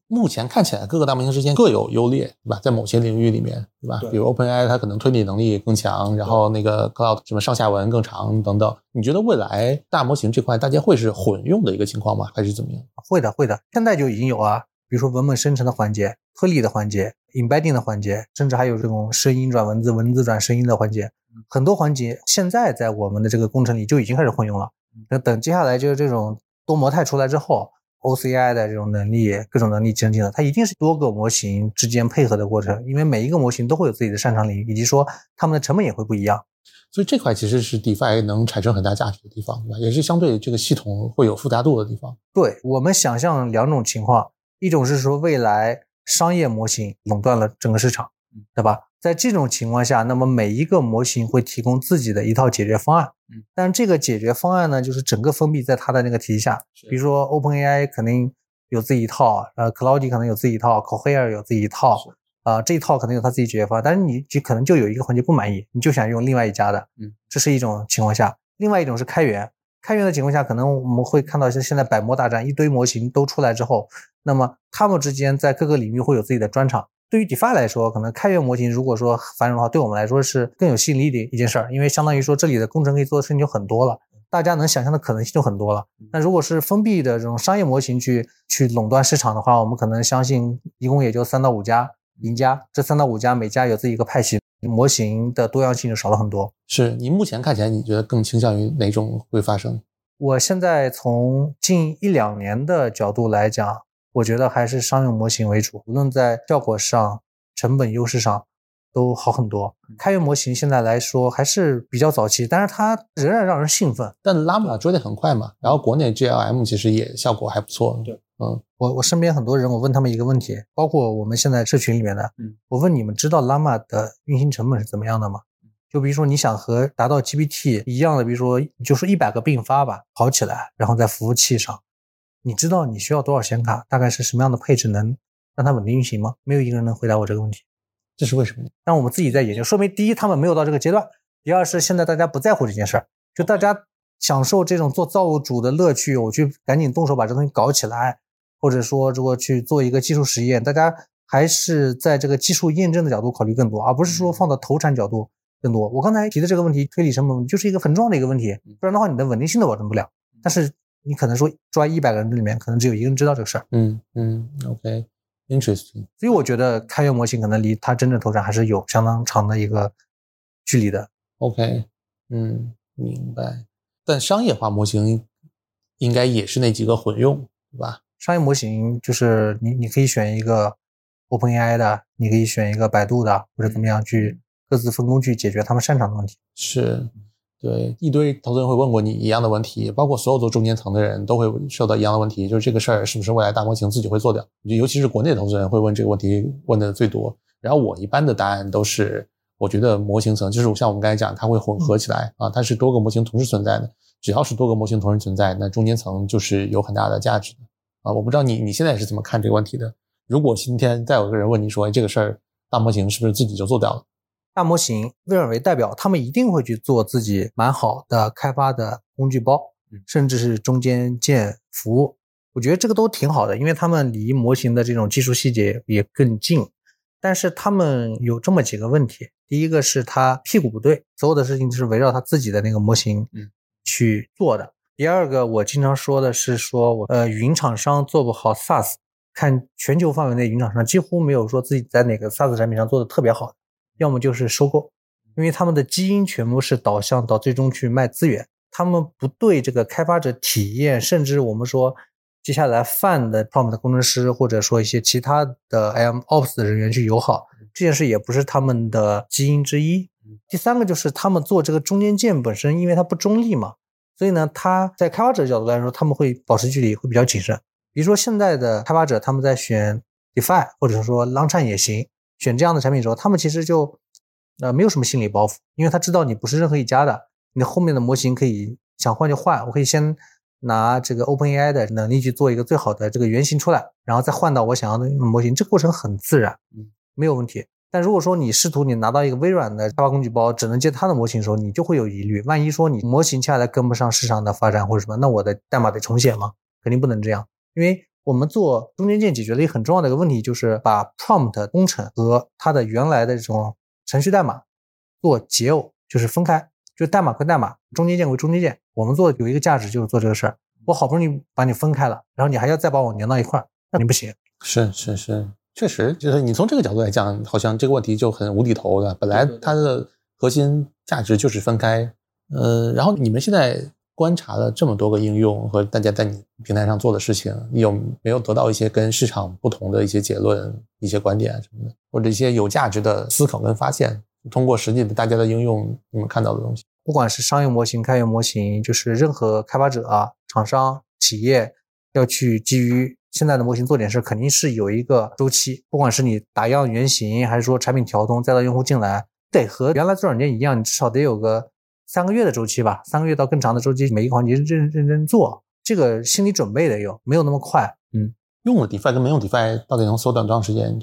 目前看起来，各个大模型之间各有优劣，对吧？在某些领域里面，对吧？比如 OpenAI，它可能推理能力更强，然后那个 Cloud 什么上下文更长等等。你觉得未来大模型这块大家会是混用的一个情况吗？还是怎么样？会的，会的。现在就已经有啊，比如说文本生成的环节、推理的环节、embedding 的环节，甚至还有这种声音转文字、文字转声音的环节，很多环节现在在我们的这个工程里就已经开始混用了。那等接下来就是这种多模态出来之后。OCI 的这种能力，各种能力增进了，它一定是多个模型之间配合的过程，因为每一个模型都会有自己的擅长领域，以及说它们的成本也会不一样。所以这块其实是 DeFi 能产生很大价值的地方，对吧？也是相对这个系统会有复杂度的地方。对我们想象两种情况，一种是说未来商业模型垄断了整个市场，对吧？在这种情况下，那么每一个模型会提供自己的一套解决方案。嗯，但这个解决方案呢，就是整个封闭在它的那个体系下。比如说，OpenAI 肯定有自己一套，呃，Claude 可能有自己一套，Cohere 有自己一套，啊，这一套可能有它自己解决方案。但是你就可能就有一个环节不满意，你就想用另外一家的。嗯，这是一种情况下。另外一种是开源，开源的情况下，可能我们会看到像现在百模大战，一堆模型都出来之后，那么他们之间在各个领域会有自己的专长。对于 DeFi 来说，可能开源模型如果说繁荣的话，对我们来说是更有吸引力的一件事儿，因为相当于说这里的工程可以做的事情就很多了，大家能想象的可能性就很多了。那如果是封闭的这种商业模型去去垄断市场的话，我们可能相信一共也就三到五家赢家，这三到五家每家有自己一个派系，模型的多样性就少了很多。是你目前看起来，你觉得更倾向于哪种会发生？我现在从近一两年的角度来讲。我觉得还是商用模型为主，无论在效果上、成本优势上都好很多。开源模型现在来说还是比较早期，但是它仍然让人兴奋。但 Llama 追得很快嘛，然后国内 GLM 其实也效果还不错。对，嗯，我我身边很多人，我问他们一个问题，包括我们现在社群里面的，嗯，我问你们知道 Llama 的运行成本是怎么样的吗？就比如说你想和达到 GPT 一样的，比如说就说一百个并发吧，跑起来，然后在服务器上。你知道你需要多少显卡，大概是什么样的配置能让它稳定运行吗？没有一个人能回答我这个问题，这是为什么？但我们自己在研究，说明第一他们没有到这个阶段，第二是现在大家不在乎这件事儿，就大家享受这种做造物主的乐趣，我去赶紧动手把这东西搞起来，或者说如果去做一个技术实验，大家还是在这个技术验证的角度考虑更多，而不是说放到投产角度更多。我刚才提的这个问题，推理成本就是一个很重要的一个问题，不然的话你的稳定性都保证不了。但是。你可能说抓一百个人里面，可能只有一个人知道这个事儿。嗯嗯，OK，interesting。所以我觉得开源模型可能离它真正投产还是有相当长的一个距离的。OK，嗯，明白。但商业化模型应该也是那几个混用，对吧？商业模型就是你你可以选一个 OpenAI 的，你可以选一个百度的，或者怎么样去各自分工去解决他们擅长的问题。是。对，一堆投资人会问过你一样的问题，包括所有做中间层的人都会受到一样的问题，就是这个事儿是不是未来大模型自己会做掉？就尤其是国内投资人会问这个问题问的最多。然后我一般的答案都是，我觉得模型层就是像我们刚才讲，它会混合起来啊，它是多个模型同时存在的。只要是多个模型同时存在，那中间层就是有很大的价值的啊。我不知道你你现在是怎么看这个问题的？如果今天再有个人问你说，这个事儿大模型是不是自己就做掉了？大模型微软为代表，他们一定会去做自己蛮好的开发的工具包，甚至是中间件服务。我觉得这个都挺好的，因为他们离模型的这种技术细节也更近。但是他们有这么几个问题：第一个是他屁股不对，所有的事情都是围绕他自己的那个模型去做的；第二个，我经常说的是说，我呃，云厂商做不好 SaaS，看全球范围内云厂商几乎没有说自己在哪个 SaaS 产品上做的特别好的。要么就是收购，因为他们的基因全部是导向到最终去卖资源，他们不对这个开发者体验，甚至我们说接下来泛的 prompt 工程师或者说一些其他的 M Ops 的人员去友好，这件事也不是他们的基因之一。第三个就是他们做这个中间件本身，因为它不中立嘛，所以呢，他在开发者角度来说，他们会保持距离，会比较谨慎。比如说现在的开发者，他们在选 Defi 或者说 Launch 也行。选这样的产品的时候，他们其实就呃没有什么心理包袱，因为他知道你不是任何一家的，你后面的模型可以想换就换，我可以先拿这个 OpenAI 的能力去做一个最好的这个原型出来，然后再换到我想要的模型，这个过程很自然，嗯，没有问题。但如果说你试图你拿到一个微软的开发工具包，只能接它的模型的时候，你就会有疑虑，万一说你模型接下来跟不上市场的发展或者什么，那我的代码得重写吗？肯定不能这样，因为。我们做中间件解决了一个很重要的一个问题，就是把 prompt 工程和它的原来的这种程序代码做解耦，就是分开，就代码归代码，中间件归中间件。我们做有一个价值就是做这个事儿。我好不容易把你分开了，然后你还要再把我粘到一块儿，那你不行。是是是，确实就是你从这个角度来讲，好像这个问题就很无厘头的。本来它的核心价值就是分开，呃，然后你们现在。观察了这么多个应用和大家在你平台上做的事情，你有没有得到一些跟市场不同的一些结论、一些观点什么的，或者一些有价值的思考跟发现？通过实际的大家的应用，你们看到的东西，不管是商业模型、开源模型，就是任何开发者啊、厂商、企业要去基于现在的模型做点事，肯定是有一个周期。不管是你打样原型，还是说产品调通，再到用户进来，得和原来做软件一样，你至少得有个。三个月的周期吧，三个月到更长的周期，每一个环节认认认真做，这个心理准备得有，没有那么快。嗯，用了 DeFi 跟没用 DeFi 到底能缩短多长时间？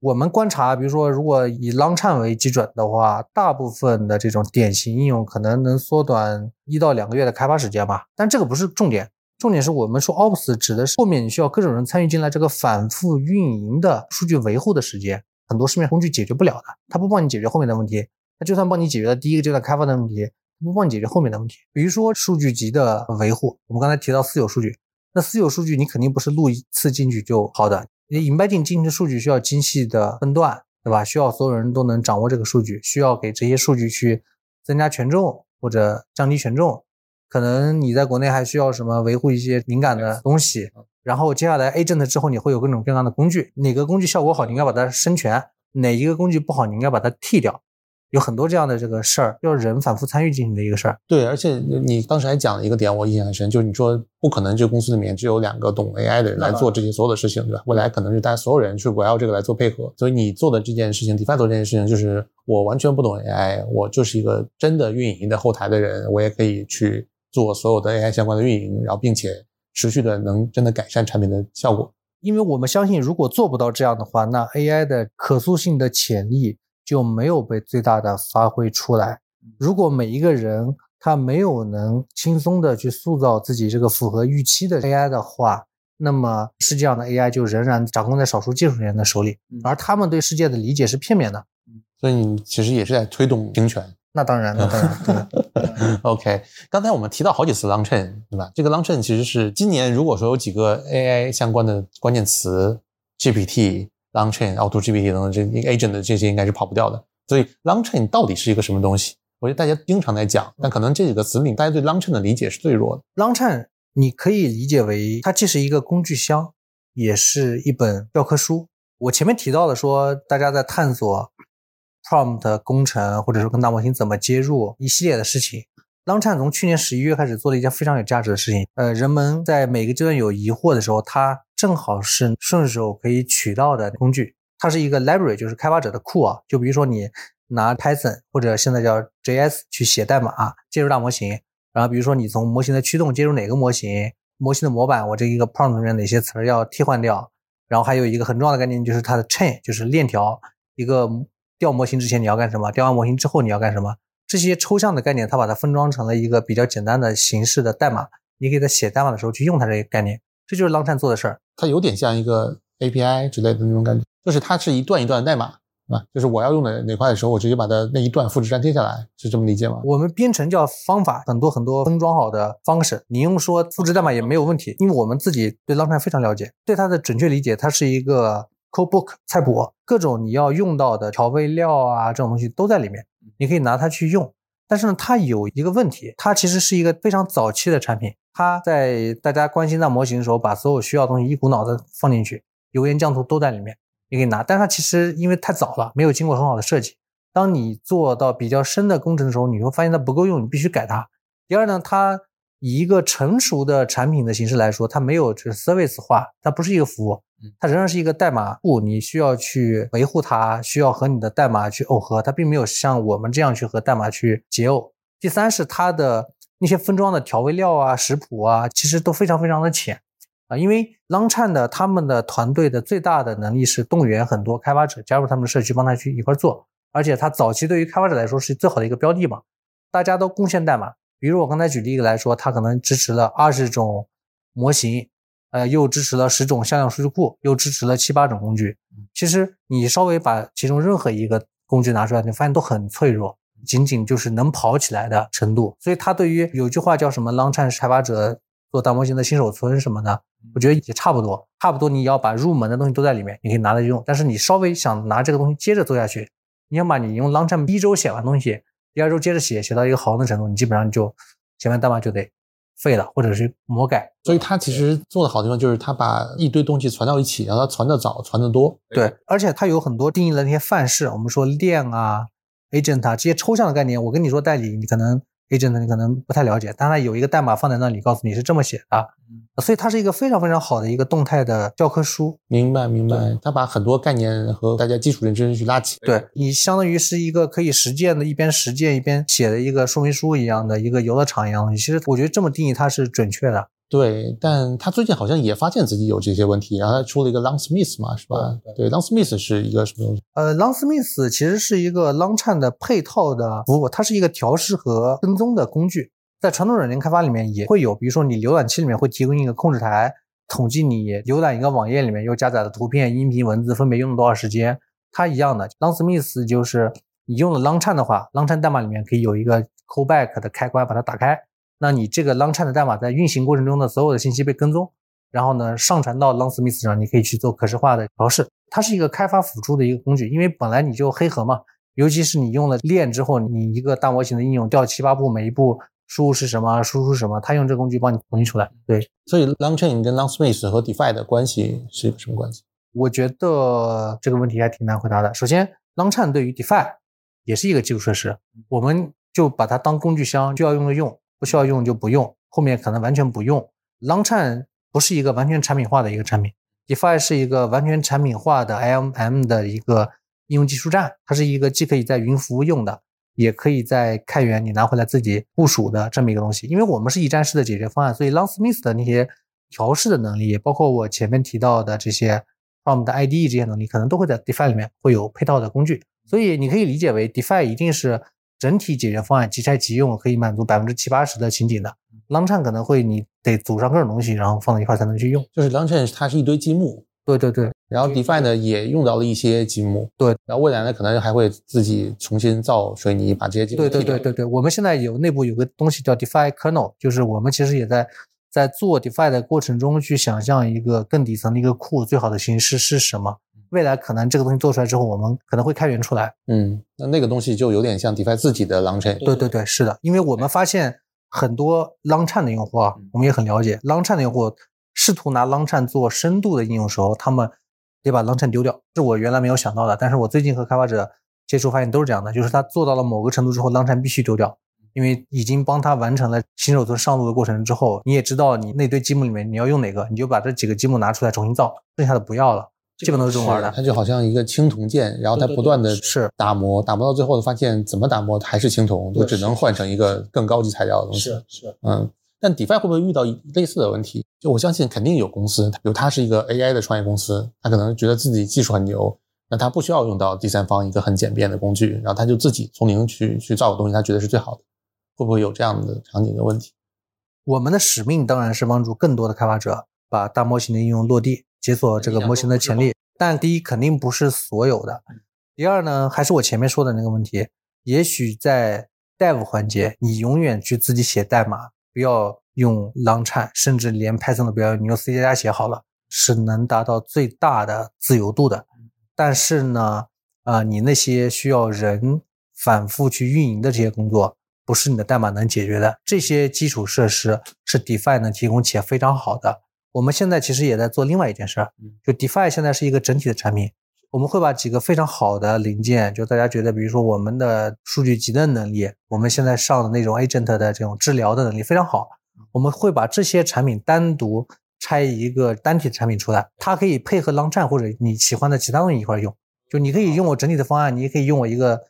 我们观察，比如说，如果以 Long Chain 为基准的话，大部分的这种典型应用可能能缩短一到两个月的开发时间吧。但这个不是重点，重点是我们说 Ops 指的是后面你需要各种人参与进来，这个反复运营的数据维护的时间，很多市面工具解决不了的，它不帮你解决后面的问题。它就算帮你解决了第一个阶段开发的问题，不帮你解决后面的问题。比如说数据集的维护，我们刚才提到私有数据，那私有数据你肯定不是录一次进去就好的，你引 g 进进的数据需要精细的分段，对吧？需要所有人都能掌握这个数据，需要给这些数据去增加权重或者降低权重。可能你在国内还需要什么维护一些敏感的东西，然后接下来 agent 之后你会有各种各样的工具，哪个工具效果好，你应该把它升权；哪一个工具不好，你应该把它替掉。有很多这样的这个事儿，要人反复参与进行的一个事儿。对，而且你当时还讲了一个点，我印象很深，就是你说不可能这个公司里面只有两个懂 AI 的人来做这些所有的事情，对吧？未来可能是大家所有人去围绕这个来做配合。所以你做的这件事情，DeFi 做这件事情，就是我完全不懂 AI，我就是一个真的运营的后台的人，我也可以去做所有的 AI 相关的运营，然后并且持续的能真的改善产品的效果。因为我们相信，如果做不到这样的话，那 AI 的可塑性的潜力。就没有被最大的发挥出来。如果每一个人他没有能轻松的去塑造自己这个符合预期的 AI 的话，那么世界上的 AI 就仍然掌控在少数技术人员的手里，而他们对世界的理解是片面的。所以你其实也是在推动平权。那当然，那当然。OK，刚才我们提到好几次 Long Chain，对吧？这个 Long Chain 其实是今年如果说有几个 AI 相关的关键词，GPT。Long chain、Auto GPT 等等这 agent 的这些应该是跑不掉的。所以 Long chain 到底是一个什么东西？我觉得大家经常在讲，但可能这几个词里，大家对 Long chain 的理解是最弱的。Long chain 你可以理解为它既是一个工具箱，也是一本教科书。我前面提到的说，大家在探索 prompt 工程，或者说跟大模型怎么接入一系列的事情。Long chain 从去年十一月开始做了一件非常有价值的事情。呃，人们在每个阶段有疑惑的时候，它正好是顺手可以取到的工具，它是一个 library，就是开发者的库啊。就比如说你拿 Python 或者现在叫 JS 去写代码，接入大模型，然后比如说你从模型的驱动接入哪个模型，模型的模板，我这一个 prompt 里面哪些词儿要替换掉，然后还有一个很重要的概念就是它的 chain，就是链条。一个调模型之前你要干什么？调完模型之后你要干什么？这些抽象的概念，它把它分装成了一个比较简单的形式的代码。你可以在写代码的时候去用它这个概念，这就是 Longchain 做的事儿。它有点像一个 API 之类的那种感觉，就是它是一段一段的代码。啊，就是我要用的哪块的时候，我直接把它那一段复制粘贴下来，是这么理解吗？我们编程叫方法，很多很多封装好的方式，你用说复制代码也没有问题，因为我们自己对 Longchain 非常了解，对它的准确理解，它是一个 code book 菜谱，各种你要用到的调味料啊这种东西都在里面，你可以拿它去用。但是呢，它有一个问题，它其实是一个非常早期的产品，它在大家关心到模型的时候，把所有需要的东西一股脑的放进去，油盐酱醋都在里面。你可以拿，但是它其实因为太早了，没有经过很好的设计。当你做到比较深的工程的时候，你会发现它不够用，你必须改它。第二呢，它以一个成熟的产品的形式来说，它没有就是 service 化，它不是一个服务，它仍然是一个代码库，你需要去维护它，需要和你的代码去耦合，它并没有像我们这样去和代码去解耦。第三是它的那些分装的调味料啊、食谱啊，其实都非常非常的浅。啊，因为 Longchain 的他们的团队的最大的能力是动员很多开发者加入他们的社区，帮他去一块做。而且他早期对于开发者来说是最好的一个标的嘛，大家都贡献代码。比如我刚才举例子来说，它可能支持了二十种模型，呃，又支持了十种向量数据库，又支持了七八种工具。其实你稍微把其中任何一个工具拿出来，你发现都很脆弱，仅仅就是能跑起来的程度。所以他对于有句话叫什么 “long time 开发者做大模型的新手村什么的。我觉得也差不多，差不多你要把入门的东西都在里面，你可以拿来用。但是你稍微想拿这个东西接着做下去，你想把你用 Longchain 一周写完东西，第二周接着写，写到一个好的程度，你基本上就写完代码就得废了，或者是魔改。所以它其实做的好地方就是它把一堆东西传到一起，然后它传的早，传的多。对，而且它有很多定义的那些范式，我们说链啊、agent 啊这些抽象的概念，我跟你说代理，你可能。agent 你可能不太了解，但它有一个代码放在那里，告诉你是这么写的，所以它是一个非常非常好的一个动态的教科书。明白明白，它把很多概念和大家基础认知去拉起。对你相当于是一个可以实践的，一边实践一边写的一个说明书一样的一个游乐场一样的。其实我觉得这么定义它是准确的。对，但他最近好像也发现自己有这些问题，然后他出了一个 Longsmith 嘛，是吧？对，Longsmith 是一个什么东西？呃，Longsmith 其实是一个 Longchain 的配套的服务，它是一个调试和跟踪的工具。在传统软件开发里面也会有，比如说你浏览器里面会提供一个控制台，统计你浏览一个网页里面又加载的图片、音频、文字分别用了多少时间。它一样的，Longsmith 就是你用了 Longchain 的话，Longchain 代码里面可以有一个 Callback 的开关，把它打开。那你这个 Longchain 的代码在运行过程中的所有的信息被跟踪，然后呢上传到 Longsmith 上，你可以去做可视化的调试。它是一个开发辅助的一个工具，因为本来你就黑盒嘛，尤其是你用了链之后，你一个大模型的应用调七八步，每一步输入是什么，输出什么，它用这个工具帮你统计出来。对，所以 Longchain 跟 Longsmith 和 DeFi 的关系是什么关系？我觉得这个问题还挺难回答的。首先，Longchain 对于 DeFi 也是一个基础设施，我们就把它当工具箱，就要用的用。不需要用就不用，后面可能完全不用。Longchain 不是一个完全产品化的一个产品，DeFi 是一个完全产品化的 IMM 的一个应用技术站，它是一个既可以在云服务用的，也可以在开源你拿回来自己部署的这么一个东西。因为我们是一站式的解决方案，所以 Longsmith 的那些调试的能力，包括我前面提到的这些 From 的 IDE 这些能力，可能都会在 DeFi 里面会有配套的工具。所以你可以理解为 DeFi 一定是。整体解决方案即拆即用，可以满足百分之七八十的情景的。Longchain 可能会你得组上各种东西，然后放到一块才能去用。就是 Longchain 它是一堆积木，对对对。然后 DeFi 呢也用到了一些积木，对。然后未来呢可能还会自己重新造水泥，把这些积木。对对对对对。我们现在有内部有个东西叫 DeFi Kernel，就是我们其实也在在做 DeFi 的过程中去想象一个更底层的一个库最好的形式是什么。未来可能这个东西做出来之后，我们可能会开源出来。嗯，那那个东西就有点像 DeFi 自己的 Longchain。对对对，是的，因为我们发现很多 Longchain 的用户啊，我们也很了解，Longchain 的用户试图拿 Longchain 做深度的应用时候，他们得把 Longchain 丢掉，是我原来没有想到的。但是我最近和开发者接触发现都是这样的，就是他做到了某个程度之后，Longchain 必须丢掉，因为已经帮他完成了新手村上路的过程之后，你也知道你那堆积木里面你要用哪个，你就把这几个积木拿出来重新造，剩下的不要了。基本都是这种玩的，它就好像一个青铜剑，然后它不断的是打磨，打磨到最后发现怎么打磨还是青铜，就只能换成一个更高级材料的东西。是是，嗯，但 DeFi 会不会遇到类似的问题？就我相信肯定有公司，比如它是一个 AI 的创业公司，它可能觉得自己技术很牛，那它不需要用到第三方一个很简便的工具，然后它就自己从零去去造个东西，它觉得是最好的。会不会有这样的场景的问题？我们的使命当然是帮助更多的开发者把大模型的应用落地，解锁这个模型的潜力。但第一肯定不是所有的，第二呢，还是我前面说的那个问题，也许在 Dev 环节，你永远去自己写代码，不要用 Langchain，甚至连 Python 都不要，你用 C 加加写好了，是能达到最大的自由度的。但是呢，啊，你那些需要人反复去运营的这些工作，不是你的代码能解决的。这些基础设施是 DeFi 能提供且非常好的。我们现在其实也在做另外一件事儿，就 DeFi 现在是一个整体的产品，我们会把几个非常好的零件，就大家觉得，比如说我们的数据集的能力，我们现在上的那种 Agent 的这种治疗的能力非常好，我们会把这些产品单独拆一个单体的产品出来，它可以配合 Long Chain 或者你喜欢的其他东西一块用，就你可以用我整体的方案，你也可以用我一个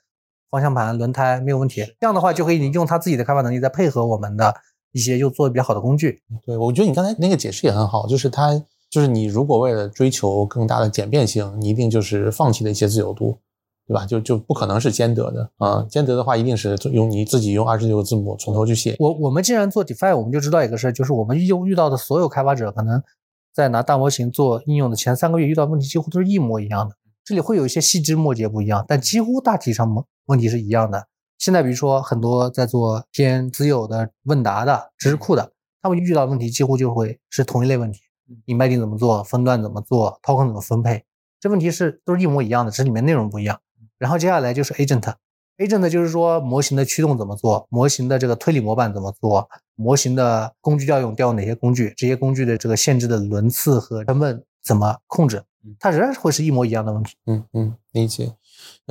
方向盘、轮胎没有问题，这样的话就可以你用它自己的开发能力再配合我们的。一些又做的比较好的工具，对我觉得你刚才那个解释也很好，就是它就是你如果为了追求更大的简便性，你一定就是放弃了一些自由度，对吧？就就不可能是兼得的啊，兼得的话一定是用你自己用二十六个字母从头去写。我我们既然做 DeFi，我们就知道一个事儿，就是我们遇遇到的所有开发者，可能在拿大模型做应用的前三个月遇到问题几乎都是一模一样的，这里会有一些细枝末节不一样，但几乎大体上问题是一样的。现在比如说很多在做偏自有的问答的知识库的，他们遇到的问题几乎就会是同一类问题：你卖定怎么做，分段怎么做，token 怎么分配，这问题是都是一模一样的，只是里面内容不一样。然后接下来就是 agent，agent 就是说模型的驱动怎么做，模型的这个推理模板怎么做，模型的工具调用调用哪些工具，这些工具的这个限制的轮次和成本怎么控制，它仍然会是一模一样的问题。嗯嗯，理解。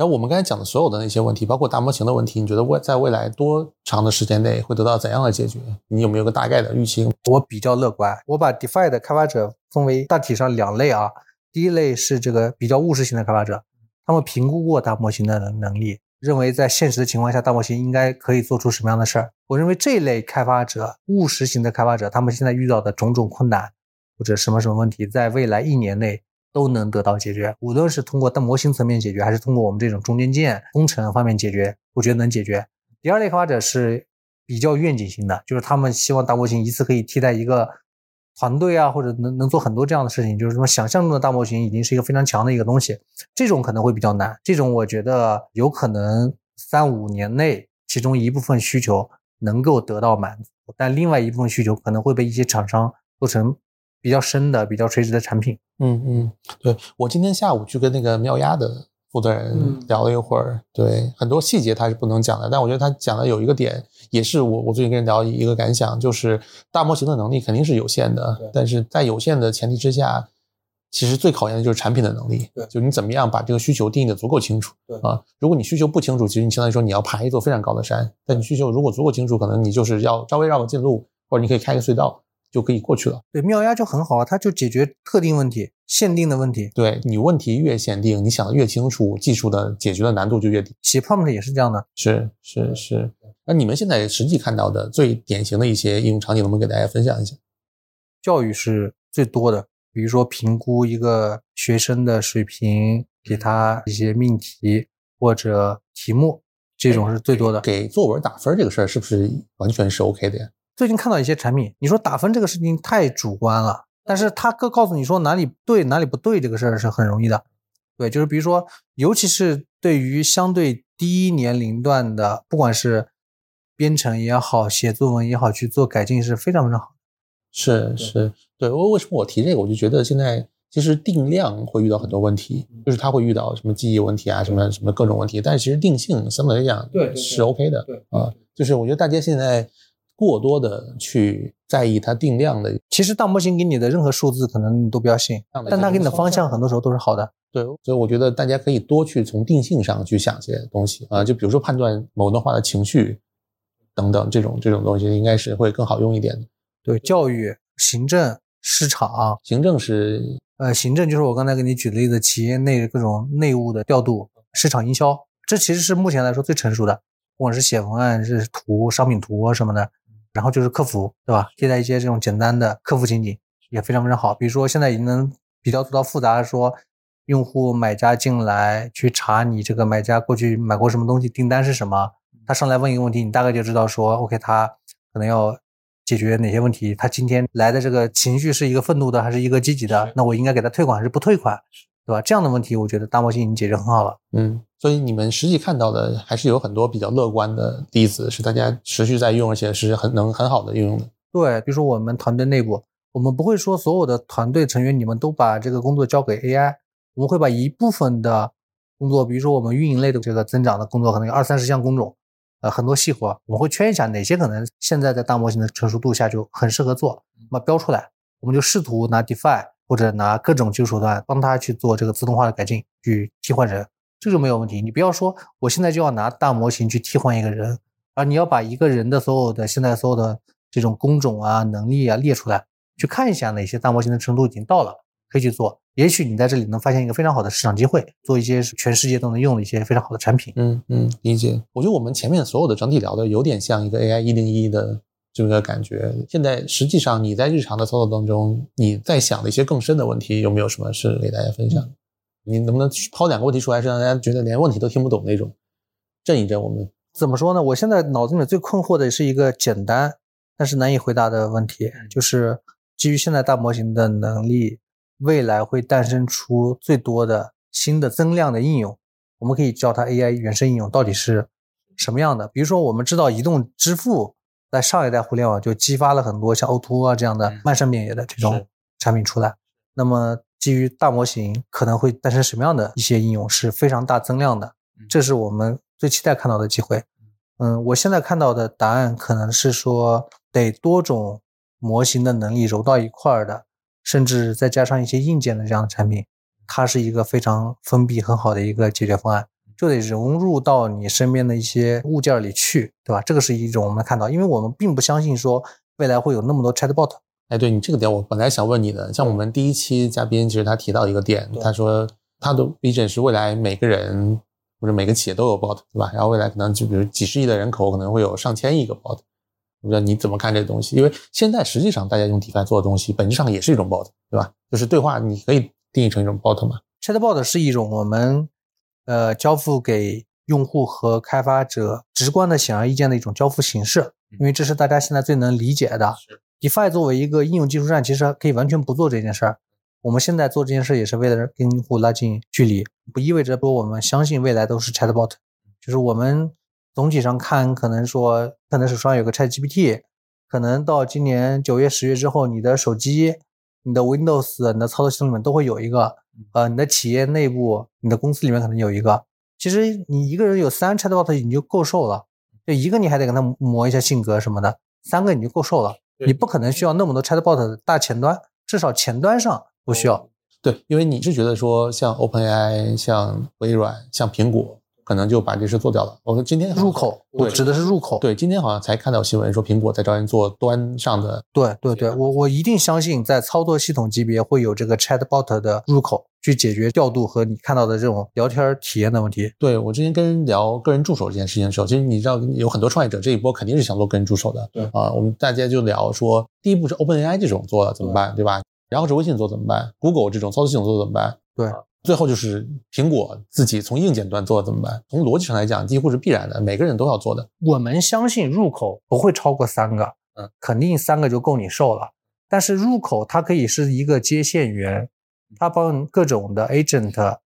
然后我们刚才讲的所有的那些问题，包括大模型的问题，你觉得未在未来多长的时间内会得到怎样的解决？你有没有个大概的预期？我比较乐观，我把 DeFi 的开发者分为大体上两类啊。第一类是这个比较务实型的开发者，他们评估过大模型的能力，认为在现实的情况下，大模型应该可以做出什么样的事儿。我认为这类开发者，务实型的开发者，他们现在遇到的种种困难或者什么什么问题，在未来一年内。都能得到解决，无论是通过大模型层面解决，还是通过我们这种中间件工程方面解决，我觉得能解决。第二类开发者是比较愿景型的，就是他们希望大模型一次可以替代一个团队啊，或者能能做很多这样的事情，就是说想象中的大模型已经是一个非常强的一个东西，这种可能会比较难。这种我觉得有可能三五年内，其中一部分需求能够得到满足，但另外一部分需求可能会被一些厂商做成。比较深的、比较垂直的产品。嗯嗯，对我今天下午去跟那个妙鸭的负责人聊了一会儿，对很多细节他是不能讲的，但我觉得他讲的有一个点，也是我我最近跟人聊一个感想，就是大模型的能力肯定是有限的，但是在有限的前提之下，其实最考验的就是产品的能力。对，就你怎么样把这个需求定义的足够清楚。对啊，如果你需求不清楚，其实你相当于说你要爬一座非常高的山，但你需求如果足够清楚，可能你就是要稍微绕个近路，或者你可以开个隧道。就可以过去了。对，妙压就很好啊，它就解决特定问题、限定的问题。对你问题越限定，你想的越清楚，技术的解决的难度就越低。写 prompt 也是这样的。是是是。那你们现在实际看到的最典型的一些应用场景，能不能给大家分享一下？教育是最多的，比如说评估一个学生的水平，给他一些命题或者题目，这种是最多的。给作文打分这个事儿，是不是完全是 OK 的呀？最近看到一些产品，你说打分这个事情太主观了，但是他告告诉你说哪里对哪里不对，这个事儿是很容易的。对，就是比如说，尤其是对于相对低年龄段的，不管是编程也好，写作文也好，去做改进是非常非常好。是是，对。为为什么我提这个？我就觉得现在其实定量会遇到很多问题，就是他会遇到什么记忆问题啊，什么什么各种问题。但是其实定性相对来讲对是 OK 的。对啊，就是我觉得大家现在。过多的去在意它定量的，其实大模型给你的任何数字可能你都不要信，但它给你的方向很多时候都是好的。对，所以我觉得大家可以多去从定性上去想些东西啊，就比如说判断某段话的情绪等等这种这种东西，应该是会更好用一点的。对，教育、行政、市场，行政是呃，行政就是我刚才给你举的例子，企业内各种内务的调度，市场营销，这其实是目前来说最成熟的，不管是写文案、是图、商品图什么的。然后就是客服，对吧？接待一些这种简单的客服情景也非常非常好。比如说现在已经能比较做到复杂，说用户买家进来去查你这个买家过去买过什么东西，订单是什么，他上来问一个问题，你大概就知道说，OK，他可能要解决哪些问题，他今天来的这个情绪是一个愤怒的还是一个积极的，那我应该给他退款还是不退款，对吧？这样的问题，我觉得大模型已经解决很好了。嗯，所以你们实际看到的还是有很多比较乐观的例子，是大家持续在用，而且是很能很好的运用的。对，比如说我们团队内部，我们不会说所有的团队成员你们都把这个工作交给 AI，我们会把一部分的工作，比如说我们运营类的这个增长的工作，可能有二三十项工种，呃，很多细活，我们会圈一下哪些可能现在在大模型的成熟度下就很适合做，那么标出来，我们就试图拿 Defi 或者拿各种技术手段帮他去做这个自动化的改进，去替换人，这就没有问题。你不要说我现在就要拿大模型去替换一个人，而你要把一个人的所有的现在所有的这种工种啊、能力啊列出来，去看一下哪些大模型的程度已经到了，可以去做。也许你在这里能发现一个非常好的市场机会，做一些全世界都能用的一些非常好的产品。嗯嗯，理解。我觉得我们前面所有的整体聊的有点像一个 AI 一零一的这么个感觉。现在实际上你在日常的操作当中，你在想的一些更深的问题，有没有什么是给大家分享？你能不能抛两个问题出来，是让大家觉得连问题都听不懂那种，震一震我们？怎么说呢？我现在脑子里最困惑的是一个简单但是难以回答的问题，就是基于现在大模型的能力，未来会诞生出最多的新的增量的应用，我们可以叫它 AI 原生应用，到底是什么样的？比如说，我们知道移动支付在上一代互联网就激发了很多像 O2O 啊这样的漫生免业的这种产品出来，那么基于大模型可能会诞生什么样的一些应用是非常大增量的？这是我们最期待看到的机会。嗯，我现在看到的答案可能是说，得多种模型的能力揉到一块儿的，甚至再加上一些硬件的这样的产品，它是一个非常封闭很好的一个解决方案，就得融入到你身边的一些物件里去，对吧？这个是一种我们看到，因为我们并不相信说未来会有那么多 Chatbot。哎，对你这个点，我本来想问你的，像我们第一期嘉宾，其实他提到一个点，他说他的 vision 是未来每个人。或者每个企业都有 bot，对吧？然后未来可能就比如几十亿的人口，可能会有上千亿个 bot。我不知道你怎么看这个东西？因为现在实际上大家用 DeFi 做的东西，本质上也是一种 bot，对吧？就是对话，你可以定义成一种 bot 嘛？Chatbot 是一种我们呃交付给用户和开发者直观的显而易见的一种交付形式，因为这是大家现在最能理解的。DeFi 作为一个应用技术站，其实可以完全不做这件事儿。我们现在做这件事也是为了跟用户拉近距离，不意味着说我们相信未来都是 Chatbot，就是我们总体上看，可能说可能手上有个 ChatGPT，可能到今年九月、十月之后，你的手机、你的 Windows、你的操作系统里面都会有一个，呃，你的企业内部、你的公司里面可能有一个。其实你一个人有三 Chatbot 你就够受了，就一个你还得跟他磨一下性格什么的，三个你就够受了。你不可能需要那么多 Chatbot 的大前端，至少前端上。不需要，对，因为你是觉得说像 OpenAI、像微软、像苹果，可能就把这事做掉了。我说今天入口，我指的是入口。对，今天好像才看到新闻说苹果在招人做端上的。对对对，我我一定相信在操作系统级别会有这个 Chatbot 的入口，去解决调度和你看到的这种聊天体验的问题。对我之前跟人聊个人助手这件事情的时候，其实你知道有很多创业者这一波肯定是想做个人助手的。对啊，我们大家就聊说，第一步是 OpenAI 这种做了怎么办，对吧？然后是微信做怎么办？Google 这种操作系统做怎么办？对，最后就是苹果自己从硬件端做怎么办？从逻辑上来讲，几乎是必然的，每个人都要做的。我们相信入口不会超过三个，嗯，肯定三个就够你受了。但是入口它可以是一个接线员，它帮各种的 agent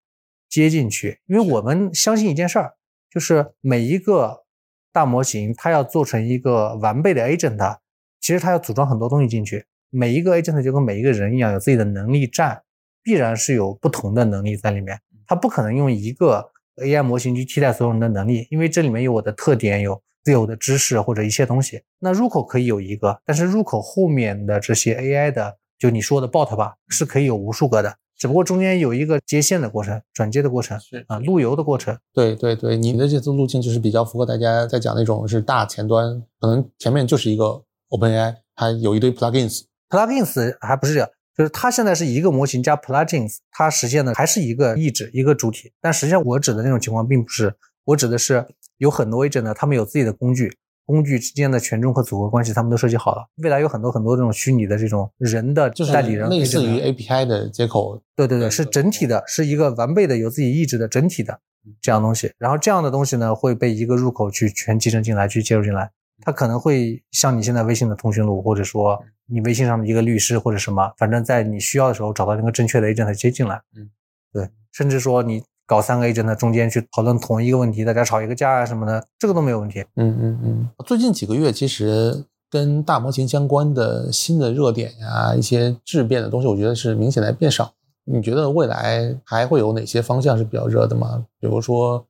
接进去。因为我们相信一件事儿，就是每一个大模型它要做成一个完备的 agent，其实它要组装很多东西进去。每一个 agent 就跟每一个人一样，有自己的能力站，必然是有不同的能力在里面。它不可能用一个 AI 模型去替代所有人的能力，因为这里面有我的特点，有自有的知识或者一些东西。那入口可以有一个，但是入口后面的这些 AI 的，就你说的 bot 吧，是可以有无数个的，只不过中间有一个接线的过程、转接的过程，是啊，路由的过程。对对对，你的这次路径就是比较符合大家在讲那种是大前端，可能前面就是一个 OpenAI，它有一堆 plugins。plugins 还不是，就是它现在是一个模型加 plugins，它实现的还是一个意志，一个主体。但实际上我指的那种情况并不是，我指的是有很多 agent 呢，他们有自己的工具，工具之间的权重和组合关系，他们都设计好了。未来有很多很多这种虚拟的这种人的就是代理人，类似于 API 的接口。对对对，是整体的，是一个完备的有自己意志的整体的这样东西。然后这样的东西呢，会被一个入口去全集成进来，去接入进来。它可能会像你现在微信的通讯录，或者说你微信上的一个律师或者什么，反正在你需要的时候找到那个正确的 agent 接进来。嗯，对，甚至说你搞三个 agent 中间去讨论同一个问题，大家吵一个架啊什么的，这个都没有问题。嗯嗯嗯。最近几个月，其实跟大模型相关的新的热点呀，一些质变的东西，我觉得是明显在变少。你觉得未来还会有哪些方向是比较热的吗？比如说，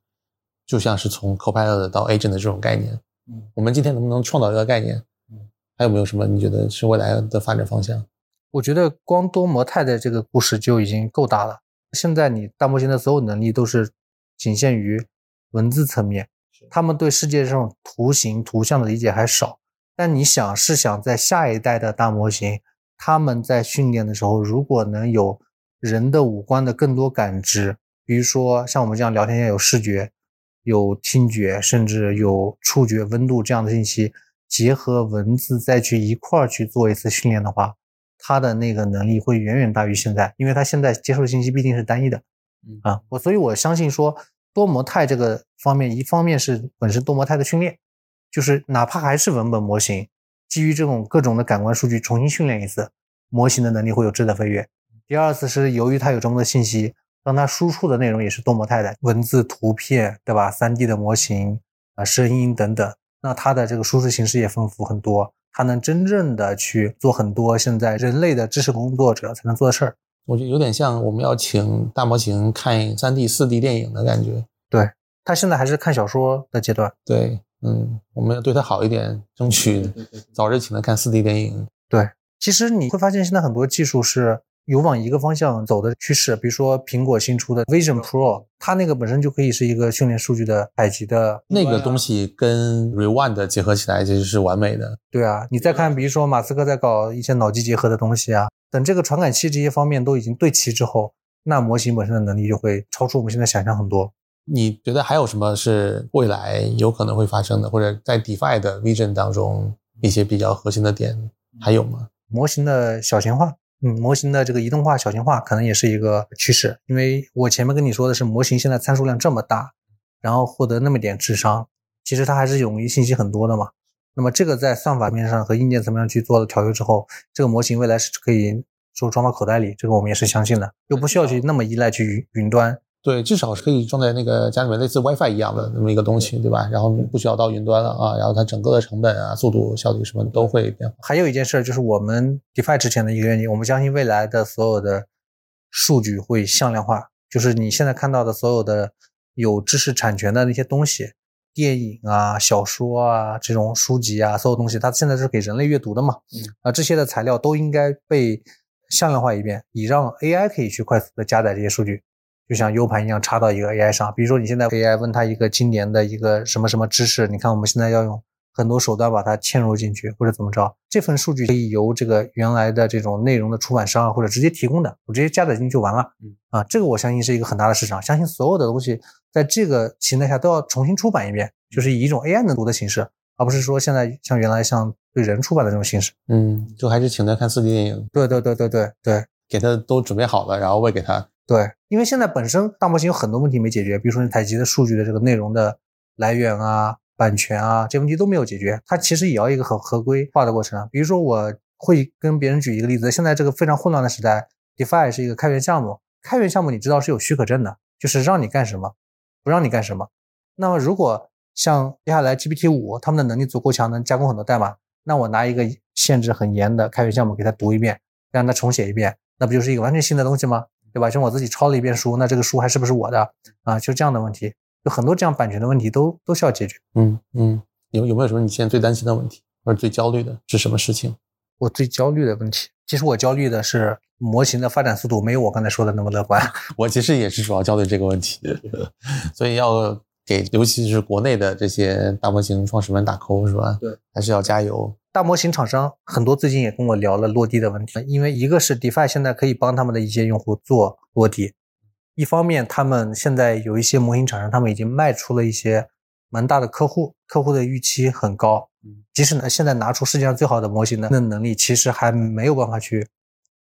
就像是从 Copilot 到 Agent 的这种概念。嗯，我们今天能不能创造一个概念？嗯，还有没有什么你觉得是未来的发展方向？我觉得光多模态的这个故事就已经够大了。现在你大模型的所有能力都是仅限于文字层面，他们对世界上图形、图像的理解还少。但你想是想在下一代的大模型，他们在训练的时候，如果能有人的五官的更多感知，比如说像我们这样聊天要有视觉。有听觉，甚至有触觉、温度这样的信息，结合文字再去一块儿去做一次训练的话，它的那个能力会远远大于现在，因为它现在接受的信息必定是单一的。嗯啊，我所以我相信说多模态这个方面，一方面是本身多模态的训练，就是哪怕还是文本模型，基于这种各种的感官数据重新训练一次，模型的能力会有质的飞跃。第二次是由于它有这么多信息。当它输出的内容也是多模态的，文字、图片，对吧三 D 的模型啊，声音等等，那它的这个输出形式也丰富很多，它能真正的去做很多现在人类的知识工作者才能做的事儿。我觉得有点像我们要请大模型看三 D、四 D 电影的感觉。对，它现在还是看小说的阶段。对，嗯，我们要对它好一点，争取早日请它看四 D 电影。对，其实你会发现现在很多技术是。有往一个方向走的趋势，比如说苹果新出的 Vision Pro，它那个本身就可以是一个训练数据的采集的那个东西，跟 Rewind 结合起来其实是完美的。对啊，你再看，比如说马斯克在搞一些脑机结合的东西啊，等这个传感器这些方面都已经对齐之后，那模型本身的能力就会超出我们现在想象很多。你觉得还有什么是未来有可能会发生的，或者在 DeFi 的 Vision 当中一些比较核心的点还有吗？模型的小型化。嗯，模型的这个移动化、小型化可能也是一个趋势，因为我前面跟你说的是模型现在参数量这么大，然后获得那么点智商，其实它还是冗余信息很多的嘛。那么这个在算法面上和硬件层面上去做了调优之后，这个模型未来是可以说装到口袋里，这个我们也是相信的，又不需要去那么依赖去云端。对，至少是可以装在那个家里面，类似 WiFi 一样的那么一个东西，对吧？然后不需要到云端了啊，然后它整个的成本啊、速度、效率什么都会变化。还有一件事就是我们 DeFi 之前的一个愿景，我们相信未来的所有的数据会向量化，就是你现在看到的所有的有知识产权的那些东西，电影啊、小说啊、这种书籍啊，所有东西，它现在是给人类阅读的嘛？嗯啊，这些的材料都应该被向量化一遍，以让 AI 可以去快速的加载这些数据。就像 U 盘一样插到一个 AI 上，比如说你现在 AI 问他一个今年的一个什么什么知识，你看我们现在要用很多手段把它嵌入进去，或者怎么着，这份数据可以由这个原来的这种内容的出版商或者直接提供的，我直接加载进去就完了。嗯啊，这个我相信是一个很大的市场，相信所有的东西在这个形态下都要重新出版一遍，就是以一种 AI 能读的形式，而不是说现在像原来像对人出版的这种形式。嗯，就还是请他看 4D 电影，对对对对对对，给他都准备好了，然后喂给他。对，因为现在本身大模型有很多问题没解决，比如说你采集的数据的这个内容的来源啊、版权啊，这些问题都没有解决。它其实也要一个很合规化的过程啊。比如说，我会跟别人举一个例子，现在这个非常混乱的时代，DeFi 是一个开源项目，开源项目你知道是有许可证的，就是让你干什么，不让你干什么。那么如果像接下来 GPT 五他们的能力足够强，能加工很多代码，那我拿一个限制很严的开源项目给它读一遍，让它重写一遍，那不就是一个完全新的东西吗？对吧？像我自己抄了一遍书，那这个书还是不是我的啊？就这样的问题，有很多这样版权的问题都都需要解决。嗯嗯，有有没有什么你现在最担心的问题，或者最焦虑的是什么事情？我最焦虑的问题，其实我焦虑的是模型的发展速度没有我刚才说的那么乐观。我其实也是主要焦虑这个问题，所以要给尤其是国内的这些大模型创始们打 call 是吧？对，还是要加油。大模型厂商很多最近也跟我聊了落地的问题，因为一个是 DeFi 现在可以帮他们的一些用户做落地，一方面他们现在有一些模型厂商，他们已经卖出了一些蛮大的客户，客户的预期很高。即使呢现在拿出世界上最好的模型的那能力，其实还没有办法去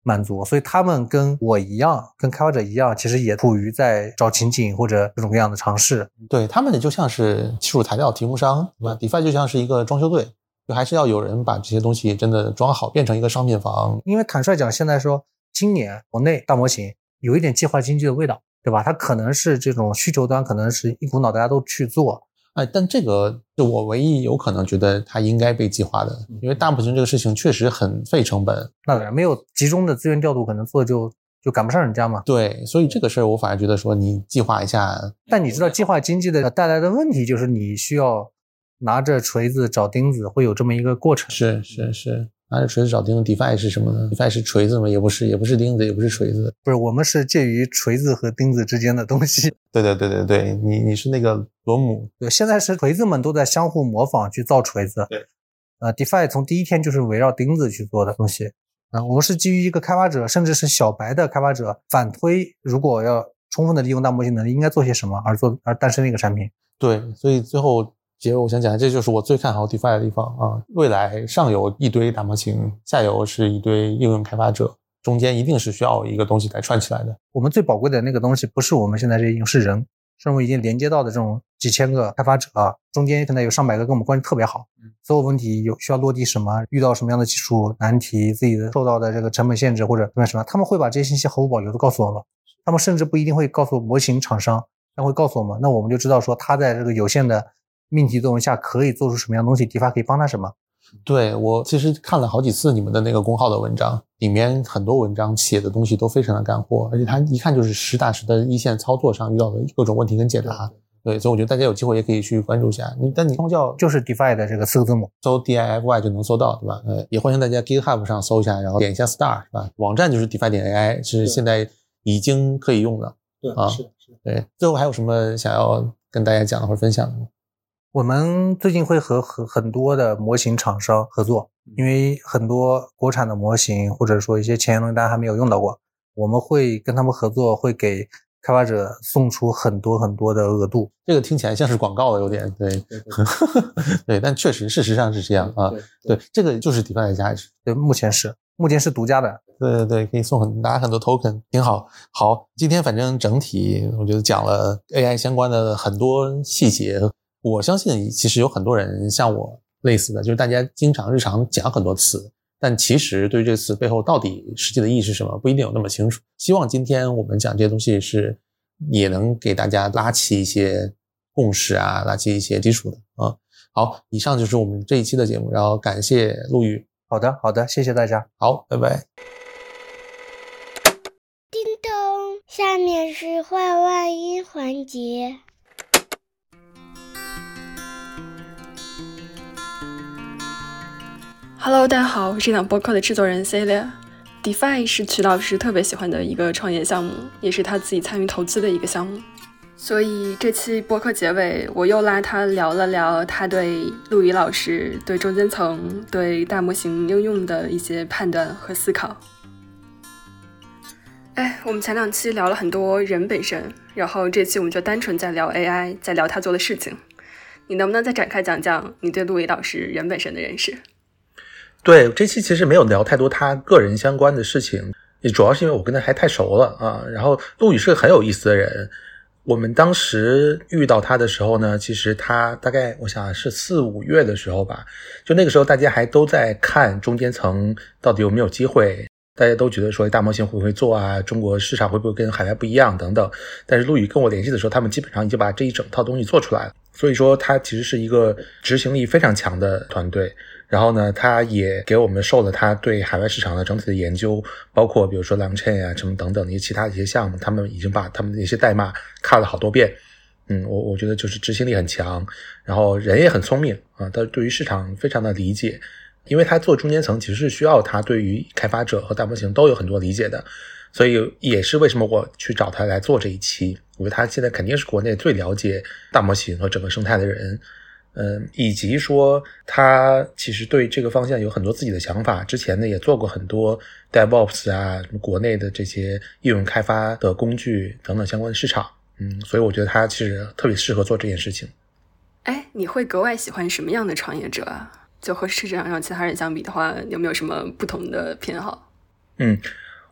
满足。所以他们跟我一样，跟开发者一样，其实也处于在找情景或者各种各样的尝试。对他们就像是技术材料提供商，对吧？DeFi 就像是一个装修队，就还是要有人把这些东西真的装好，变成一个商品房。因为坦率讲，现在说今年国内大模型有一点计划经济的味道，对吧？它可能是这种需求端，可能是一股脑大家都去做。哎，但这个是我唯一有可能觉得它应该被计划的，因为大模型这个事情确实很费成本。那当然，没有集中的资源调度，可能做就就赶不上人家嘛。对，所以这个事儿我反而觉得说你计划一下。但你知道计划经济的带来的问题就是你需要拿着锤子找钉子，会有这么一个过程。是是是。拿着锤子找钉子，DeFi 是什么呢？DeFi 是锤子吗？也不是，也不是钉子，也不是锤子，不是，我们是介于锤子和钉子之间的东西。对对对对对，你你是那个螺母。对，现在是锤子们都在相互模仿去造锤子。对，呃，DeFi 从第一天就是围绕钉子去做的东西。啊，我们是基于一个开发者，甚至是小白的开发者反推，如果要充分的利用大模型能力，应该做些什么，而做而诞生的一个产品。对，所以最后。结尾我想讲，这就是我最看好 DeFi 的地方啊！未来上游一堆大模型，下游是一堆应用开发者，中间一定是需要一个东西来串起来的。我们最宝贵的那个东西，不是我们现在这应用，是人，是我们已经连接到的这种几千个开发者啊，中间可能有上百个跟我们关系特别好，所有问题有需要落地什么，遇到什么样的技术难题，自己的受到的这个成本限制或者什么什么，他们会把这些信息毫无保留的告诉我们。他们甚至不一定会告诉模型厂商，但会告诉我们，那我们就知道说他在这个有限的。命题作用下可以做出什么样东西？DeFi 可以帮他什么？对我其实看了好几次你们的那个公号的文章，里面很多文章写的东西都非常的干货，而且他一看就是实打实的一线操作上遇到的各种问题跟解答。对，所以我觉得大家有机会也可以去关注一下。你但你光叫就是 DeFi 的这个四个字母，搜 DIFY 就能搜到，对吧？呃，也欢迎大家 GitHub 上搜一下，然后点一下 Star，是吧？网站就是 DeFi 点 AI，是现在已经可以用的。对啊，是是。对，最后还有什么想要跟大家讲的或者分享的吗？我们最近会和很很多的模型厂商合作，因为很多国产的模型或者说一些前沿东西大家还没有用到过，我们会跟他们合作，会给开发者送出很多很多的额度。这个听起来像是广告的，有点对，对，但确实事实上是这样啊。对，这个就是 DeFi 的价值。对，目前是目前是独家的。对对对，可以送很拿很多 token，挺好。好，今天反正整体我觉得讲了 AI 相关的很多细节。我相信，其实有很多人像我类似的，就是大家经常日常讲很多词，但其实对于这个词背后到底实际的意义是什么，不一定有那么清楚。希望今天我们讲这些东西是也能给大家拉起一些共识啊，拉起一些基础的啊。好，以上就是我们这一期的节目，然后感谢陆宇。好的，好的，谢谢大家。好，拜拜。叮咚，下面是换外音环节。Hello，大家好，我是这档播客的制作人 Celia。DeFi 是曲老师特别喜欢的一个创业项目，也是他自己参与投资的一个项目。所以这期播客结尾，我又拉他聊了聊他对陆羽老师、对中间层、对大模型应用的一些判断和思考。哎，我们前两期聊了很多人本身，然后这期我们就单纯在聊 AI，在聊他做的事情。你能不能再展开讲讲你对陆羽老师人本身的认识？对这期其实没有聊太多他个人相关的事情，也主要是因为我跟他还太熟了啊。然后陆羽是个很有意思的人，我们当时遇到他的时候呢，其实他大概我想是四五月的时候吧，就那个时候大家还都在看中间层到底有没有机会，大家都觉得说大模型会不会做啊，中国市场会不会跟海外不一样等等。但是陆羽跟我联系的时候，他们基本上已经把这一整套东西做出来了，所以说他其实是一个执行力非常强的团队。然后呢，他也给我们授了他对海外市场的整体的研究，包括比如说 Langchain 啊什么等等一些其他的一些项目，他们已经把他们的一些代码看了好多遍。嗯，我我觉得就是执行力很强，然后人也很聪明啊，他对于市场非常的理解，因为他做中间层其实是需要他对于开发者和大模型都有很多理解的，所以也是为什么我去找他来做这一期，我觉得他现在肯定是国内最了解大模型和整个生态的人。嗯，以及说他其实对这个方向有很多自己的想法，之前呢也做过很多 DevOps 啊，国内的这些应用开发的工具等等相关的市场，嗯，所以我觉得他其实特别适合做这件事情。哎，你会格外喜欢什么样的创业者啊？就和市场上其他人相比的话，有没有什么不同的偏好？嗯，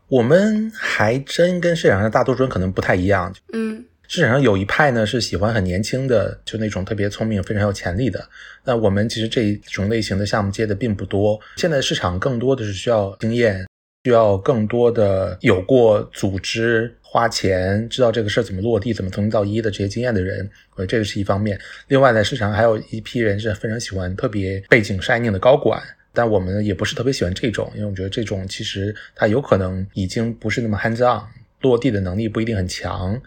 我们还真跟市场上大多数人可能不太一样。嗯，市场上有一派呢是喜欢很年轻的，就那种特别聪明、非常有潜力的。那我们其实这种类型的项目接的并不多。现在市场更多的是需要经验。需要更多的有过组织、花钱、知道这个事儿怎么落地、怎么从零到一的这些经验的人，我觉得这个是一方面。另外呢，市场上还有一批人是非常喜欢特别背景 shiny 的高管，但我们也不是特别喜欢这种，因为我觉得这种其实他有可能已经不是那么 hands on，落地的能力不一定很强。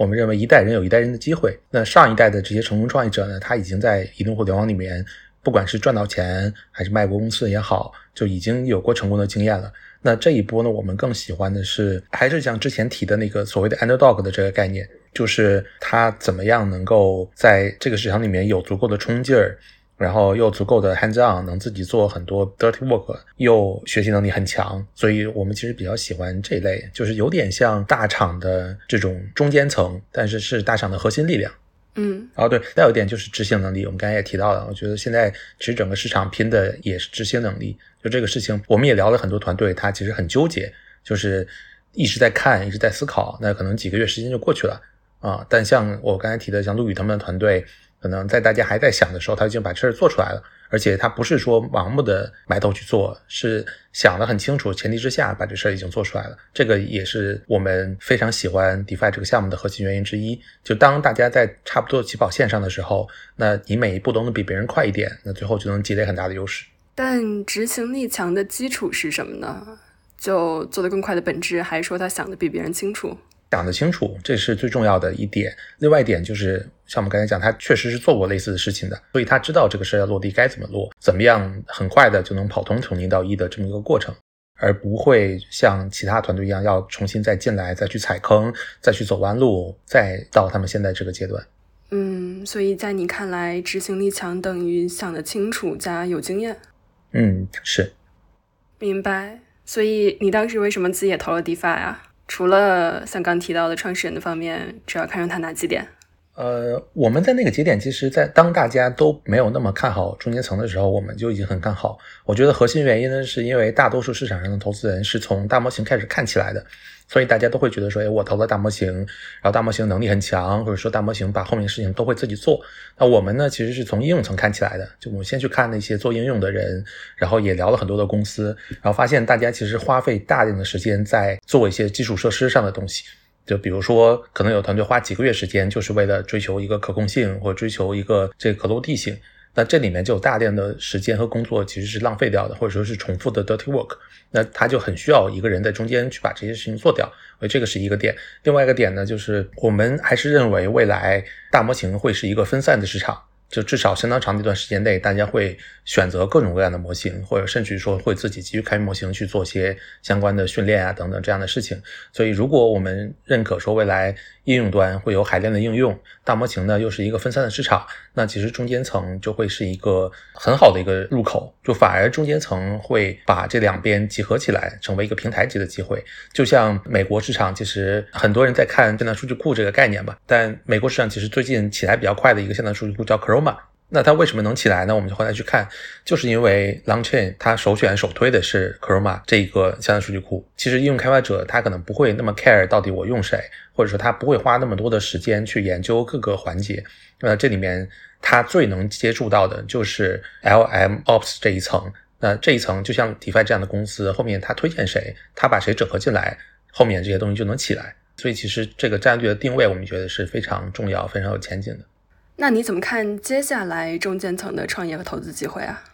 我们认为一代人有一代人的机会，那上一代的这些成功创业者呢，他已经在移动互联网里面，不管是赚到钱还是卖过公司也好，就已经有过成功的经验了。那这一波呢，我们更喜欢的是，还是像之前提的那个所谓的 underdog 的这个概念，就是他怎么样能够在这个市场里面有足够的冲劲儿，然后又足够的 hands on，能自己做很多 dirty work，又学习能力很强。所以我们其实比较喜欢这类，就是有点像大厂的这种中间层，但是是大厂的核心力量。嗯，哦对，再有一点就是执行能力，我们刚才也提到了，我觉得现在其实整个市场拼的也是执行能力。就这个事情，我们也聊了很多团队，他其实很纠结，就是一直在看，一直在思考，那可能几个月时间就过去了啊。但像我刚才提的，像陆宇他们的团队，可能在大家还在想的时候，他已经把事儿做出来了。而且他不是说盲目的埋头去做，是想得很清楚，前提之下把这事儿已经做出来了。这个也是我们非常喜欢 DeFi 这个项目的核心原因之一。就当大家在差不多起跑线上的时候，那你每一步都能比别人快一点，那最后就能积累很大的优势。但执行力强的基础是什么呢？就做得更快的本质，还是说他想的比别人清楚？想得清楚，这是最重要的一点。另外一点就是，像我们刚才讲，他确实是做过类似的事情的，所以他知道这个事要落地该怎么落，怎么样很快的就能跑通从零到一的这么一个过程，而不会像其他团队一样要重新再进来，再去踩坑，再去走弯路，再到他们现在这个阶段。嗯，所以在你看来，执行力强等于想得清楚加有经验。嗯，是。明白。所以你当时为什么自己也投了 DeFi 啊？除了像刚提到的创始人的方面，主要看中他哪几点？呃，我们在那个节点，其实，在当大家都没有那么看好中间层的时候，我们就已经很看好。我觉得核心原因呢，是因为大多数市场上的投资人是从大模型开始看起来的。所以大家都会觉得说，哎，我投了大模型，然后大模型能力很强，或者说大模型把后面的事情都会自己做。那我们呢，其实是从应用层看起来的，就我们先去看那些做应用的人，然后也聊了很多的公司，然后发现大家其实花费大量的时间在做一些基础设施上的东西。就比如说，可能有团队花几个月时间，就是为了追求一个可控性，或者追求一个这个可落地性。那这里面就有大量的时间和工作其实是浪费掉的，或者说是重复的 dirty work。那他就很需要一个人在中间去把这些事情做掉，所以这个是一个点。另外一个点呢，就是我们还是认为未来大模型会是一个分散的市场。就至少相当长的一段时间内，大家会选择各种各样的模型，或者甚至于说会自己基于开源模型去做些相关的训练啊等等这样的事情。所以，如果我们认可说未来应用端会有海量的应用，大模型呢又是一个分散的市场，那其实中间层就会是一个很好的一个入口，就反而中间层会把这两边集合起来，成为一个平台级的机会。就像美国市场，其实很多人在看线上数据库这个概念吧，但美国市场其实最近起来比较快的一个现代数据库叫 Chroma。那它为什么能起来呢？我们就后来去看，就是因为 Longchain 它首选首推的是 Chroma 这一个相关数据库。其实应用开发者他可能不会那么 care 到底我用谁，或者说他不会花那么多的时间去研究各个环节。那这里面他最能接触到的就是 LM Ops 这一层。那这一层就像 DeFi 这样的公司，后面他推荐谁，他把谁整合进来，后面这些东西就能起来。所以其实这个战略的定位，我们觉得是非常重要、非常有前景的。那你怎么看接下来中间层的创业和投资机会啊？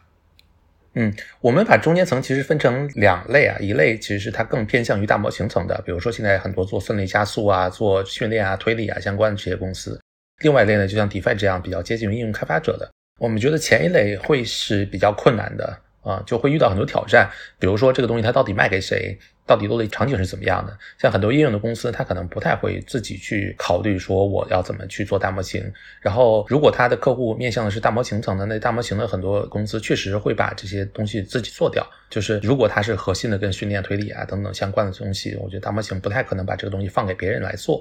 嗯，我们把中间层其实分成两类啊，一类其实是它更偏向于大模型层的，比如说现在很多做算力加速啊、做训练啊、推理啊相关的这些公司；另外一类呢，就像 DeFi 这样比较接近于应用开发者的。我们觉得前一类会是比较困难的啊，就会遇到很多挑战，比如说这个东西它到底卖给谁？到底落地场景是怎么样的？像很多应用的公司，它可能不太会自己去考虑说我要怎么去做大模型。然后，如果他的客户面向的是大模型层的，那大模型的很多公司确实会把这些东西自己做掉。就是如果它是核心的跟训练、推理啊等等相关的东西，我觉得大模型不太可能把这个东西放给别人来做。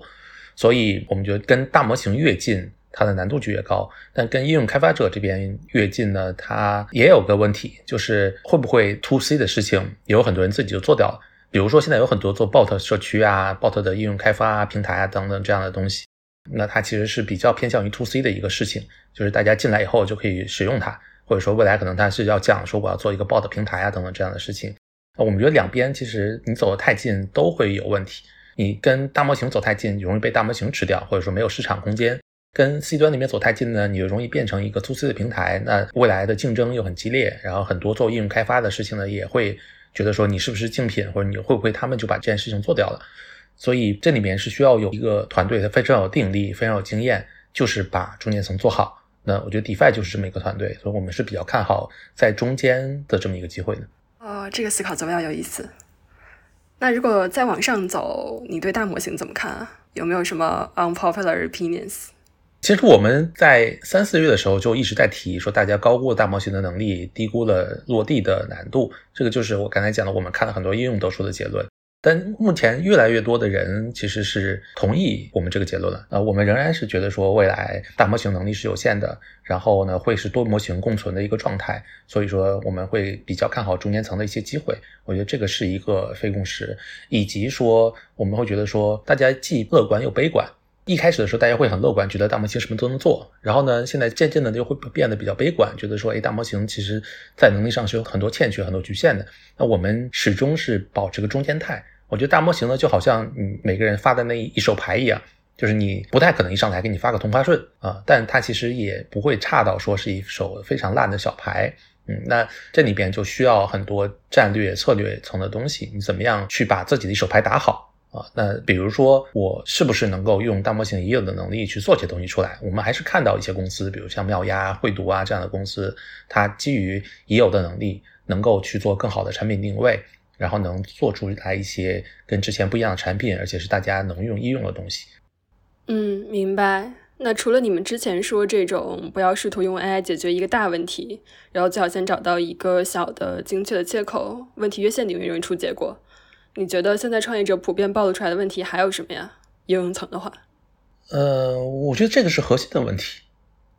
所以，我们觉得跟大模型越近。它的难度就越高。但跟应用开发者这边越近呢，它也有个问题，就是会不会 to C 的事情，有很多人自己就做掉了。比如说现在有很多做 bot 社区啊、bot 的应用开发啊平台啊等等这样的东西，那它其实是比较偏向于 to C 的一个事情，就是大家进来以后就可以使用它，或者说未来可能它是要讲说我要做一个 bot 平台啊等等这样的事情。我们觉得两边其实你走得太近都会有问题。你跟大模型走太近，容易被大模型吃掉，或者说没有市场空间；跟 C 端那边走太近呢，你就容易变成一个 To C 的平台。那未来的竞争又很激烈，然后很多做应用开发的事情呢，也会觉得说你是不是竞品，或者你会不会他们就把这件事情做掉了。所以这里面是需要有一个团队，它非常有定力，非常有经验，就是把中间层做好。那我觉得 DeFi 就是这么一个团队，所以我们是比较看好在中间的这么一个机会的。哦，这个思考怎么样？有意思。那如果再往上走，你对大模型怎么看啊？有没有什么 unpopular opinions？其实我们在三四月的时候就一直在提，说大家高估了大模型的能力，低估了落地的难度。这个就是我刚才讲的，我们看了很多应用得出的结论。但目前越来越多的人其实是同意我们这个结论了啊，我们仍然是觉得说未来大模型能力是有限的，然后呢会是多模型共存的一个状态，所以说我们会比较看好中间层的一些机会。我觉得这个是一个非共识，以及说我们会觉得说大家既乐观又悲观。一开始的时候大家会很乐观，觉得大模型什么都能做，然后呢现在渐渐的就会变得比较悲观，觉得说哎大模型其实在能力上是有很多欠缺、很多局限的。那我们始终是保持个中间态。我觉得大模型呢，就好像你每个人发的那一手牌一样，就是你不太可能一上来给你发个同花顺啊，但它其实也不会差到说是一手非常烂的小牌。嗯，那这里边就需要很多战略策略层的东西，你怎么样去把自己的一手牌打好啊？那比如说我是不是能够用大模型已有的能力去做些东西出来？我们还是看到一些公司，比如像妙鸭、慧读啊这样的公司，它基于已有的能力，能够去做更好的产品定位。然后能做出来一些跟之前不一样的产品，而且是大家能用易用的东西。嗯，明白。那除了你们之前说这种不要试图用 AI 解决一个大问题，然后最好先找到一个小的精确的切口，问题越限定越容易出结果。你觉得现在创业者普遍暴露出来的问题还有什么呀？应用层的话，呃，我觉得这个是核心的问题，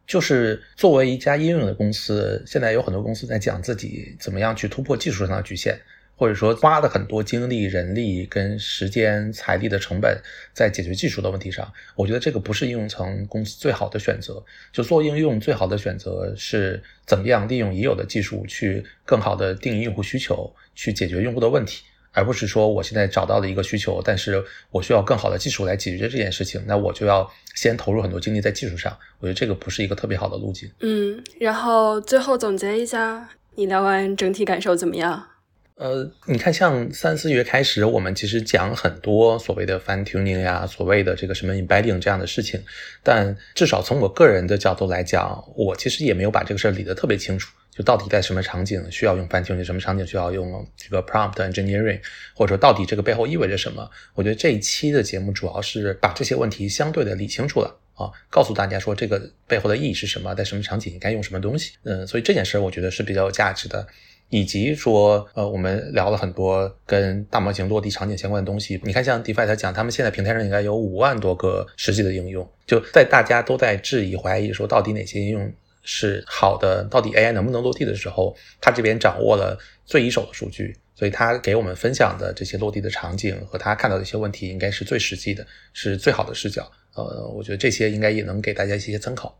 就是作为一家应用的公司，现在有很多公司在讲自己怎么样去突破技术上的局限。或者说花了很多精力、人力跟时间、财力的成本在解决技术的问题上，我觉得这个不是应用层公司最好的选择。就做应用最好的选择是怎么样利用已有的技术去更好的定义用户需求，去解决用户的问题，而不是说我现在找到了一个需求，但是我需要更好的技术来解决这件事情，那我就要先投入很多精力在技术上。我觉得这个不是一个特别好的路径。嗯，然后最后总结一下，你聊完整体感受怎么样？呃，你看，像三四月开始，我们其实讲很多所谓的 fine tuning 呀，所谓的这个什么 embedding 这样的事情，但至少从我个人的角度来讲，我其实也没有把这个事儿理得特别清楚，就到底在什么场景需要用 fine tuning，什么场景需要用这个 prompt engineering，或者说到底这个背后意味着什么？我觉得这一期的节目主要是把这些问题相对的理清楚了啊，告诉大家说这个背后的意义是什么，在什么场景应该用什么东西。嗯，所以这件事儿我觉得是比较有价值的。以及说，呃，我们聊了很多跟大模型落地场景相关的东西。你看，像 DeFi 他讲，他们现在平台上应该有五万多个实际的应用。就在大家都在质疑、怀疑说到底哪些应用是好的，到底 AI 能不能落地的时候，他这边掌握了最一手的数据，所以他给我们分享的这些落地的场景和他看到的一些问题，应该是最实际的，是最好的视角。呃，我觉得这些应该也能给大家一些参考。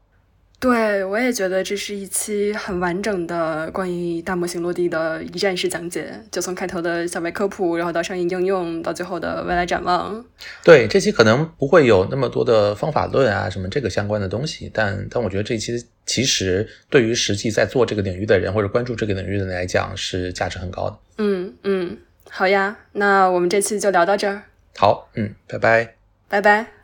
对，我也觉得这是一期很完整的关于大模型落地的一站式讲解，就从开头的小白科普，然后到商业应用，到最后的未来展望。对，这期可能不会有那么多的方法论啊，什么这个相关的东西，但但我觉得这期其实对于实际在做这个领域的人或者关注这个领域的人来讲是价值很高的。嗯嗯，好呀，那我们这期就聊到这儿。好，嗯，拜拜，拜拜。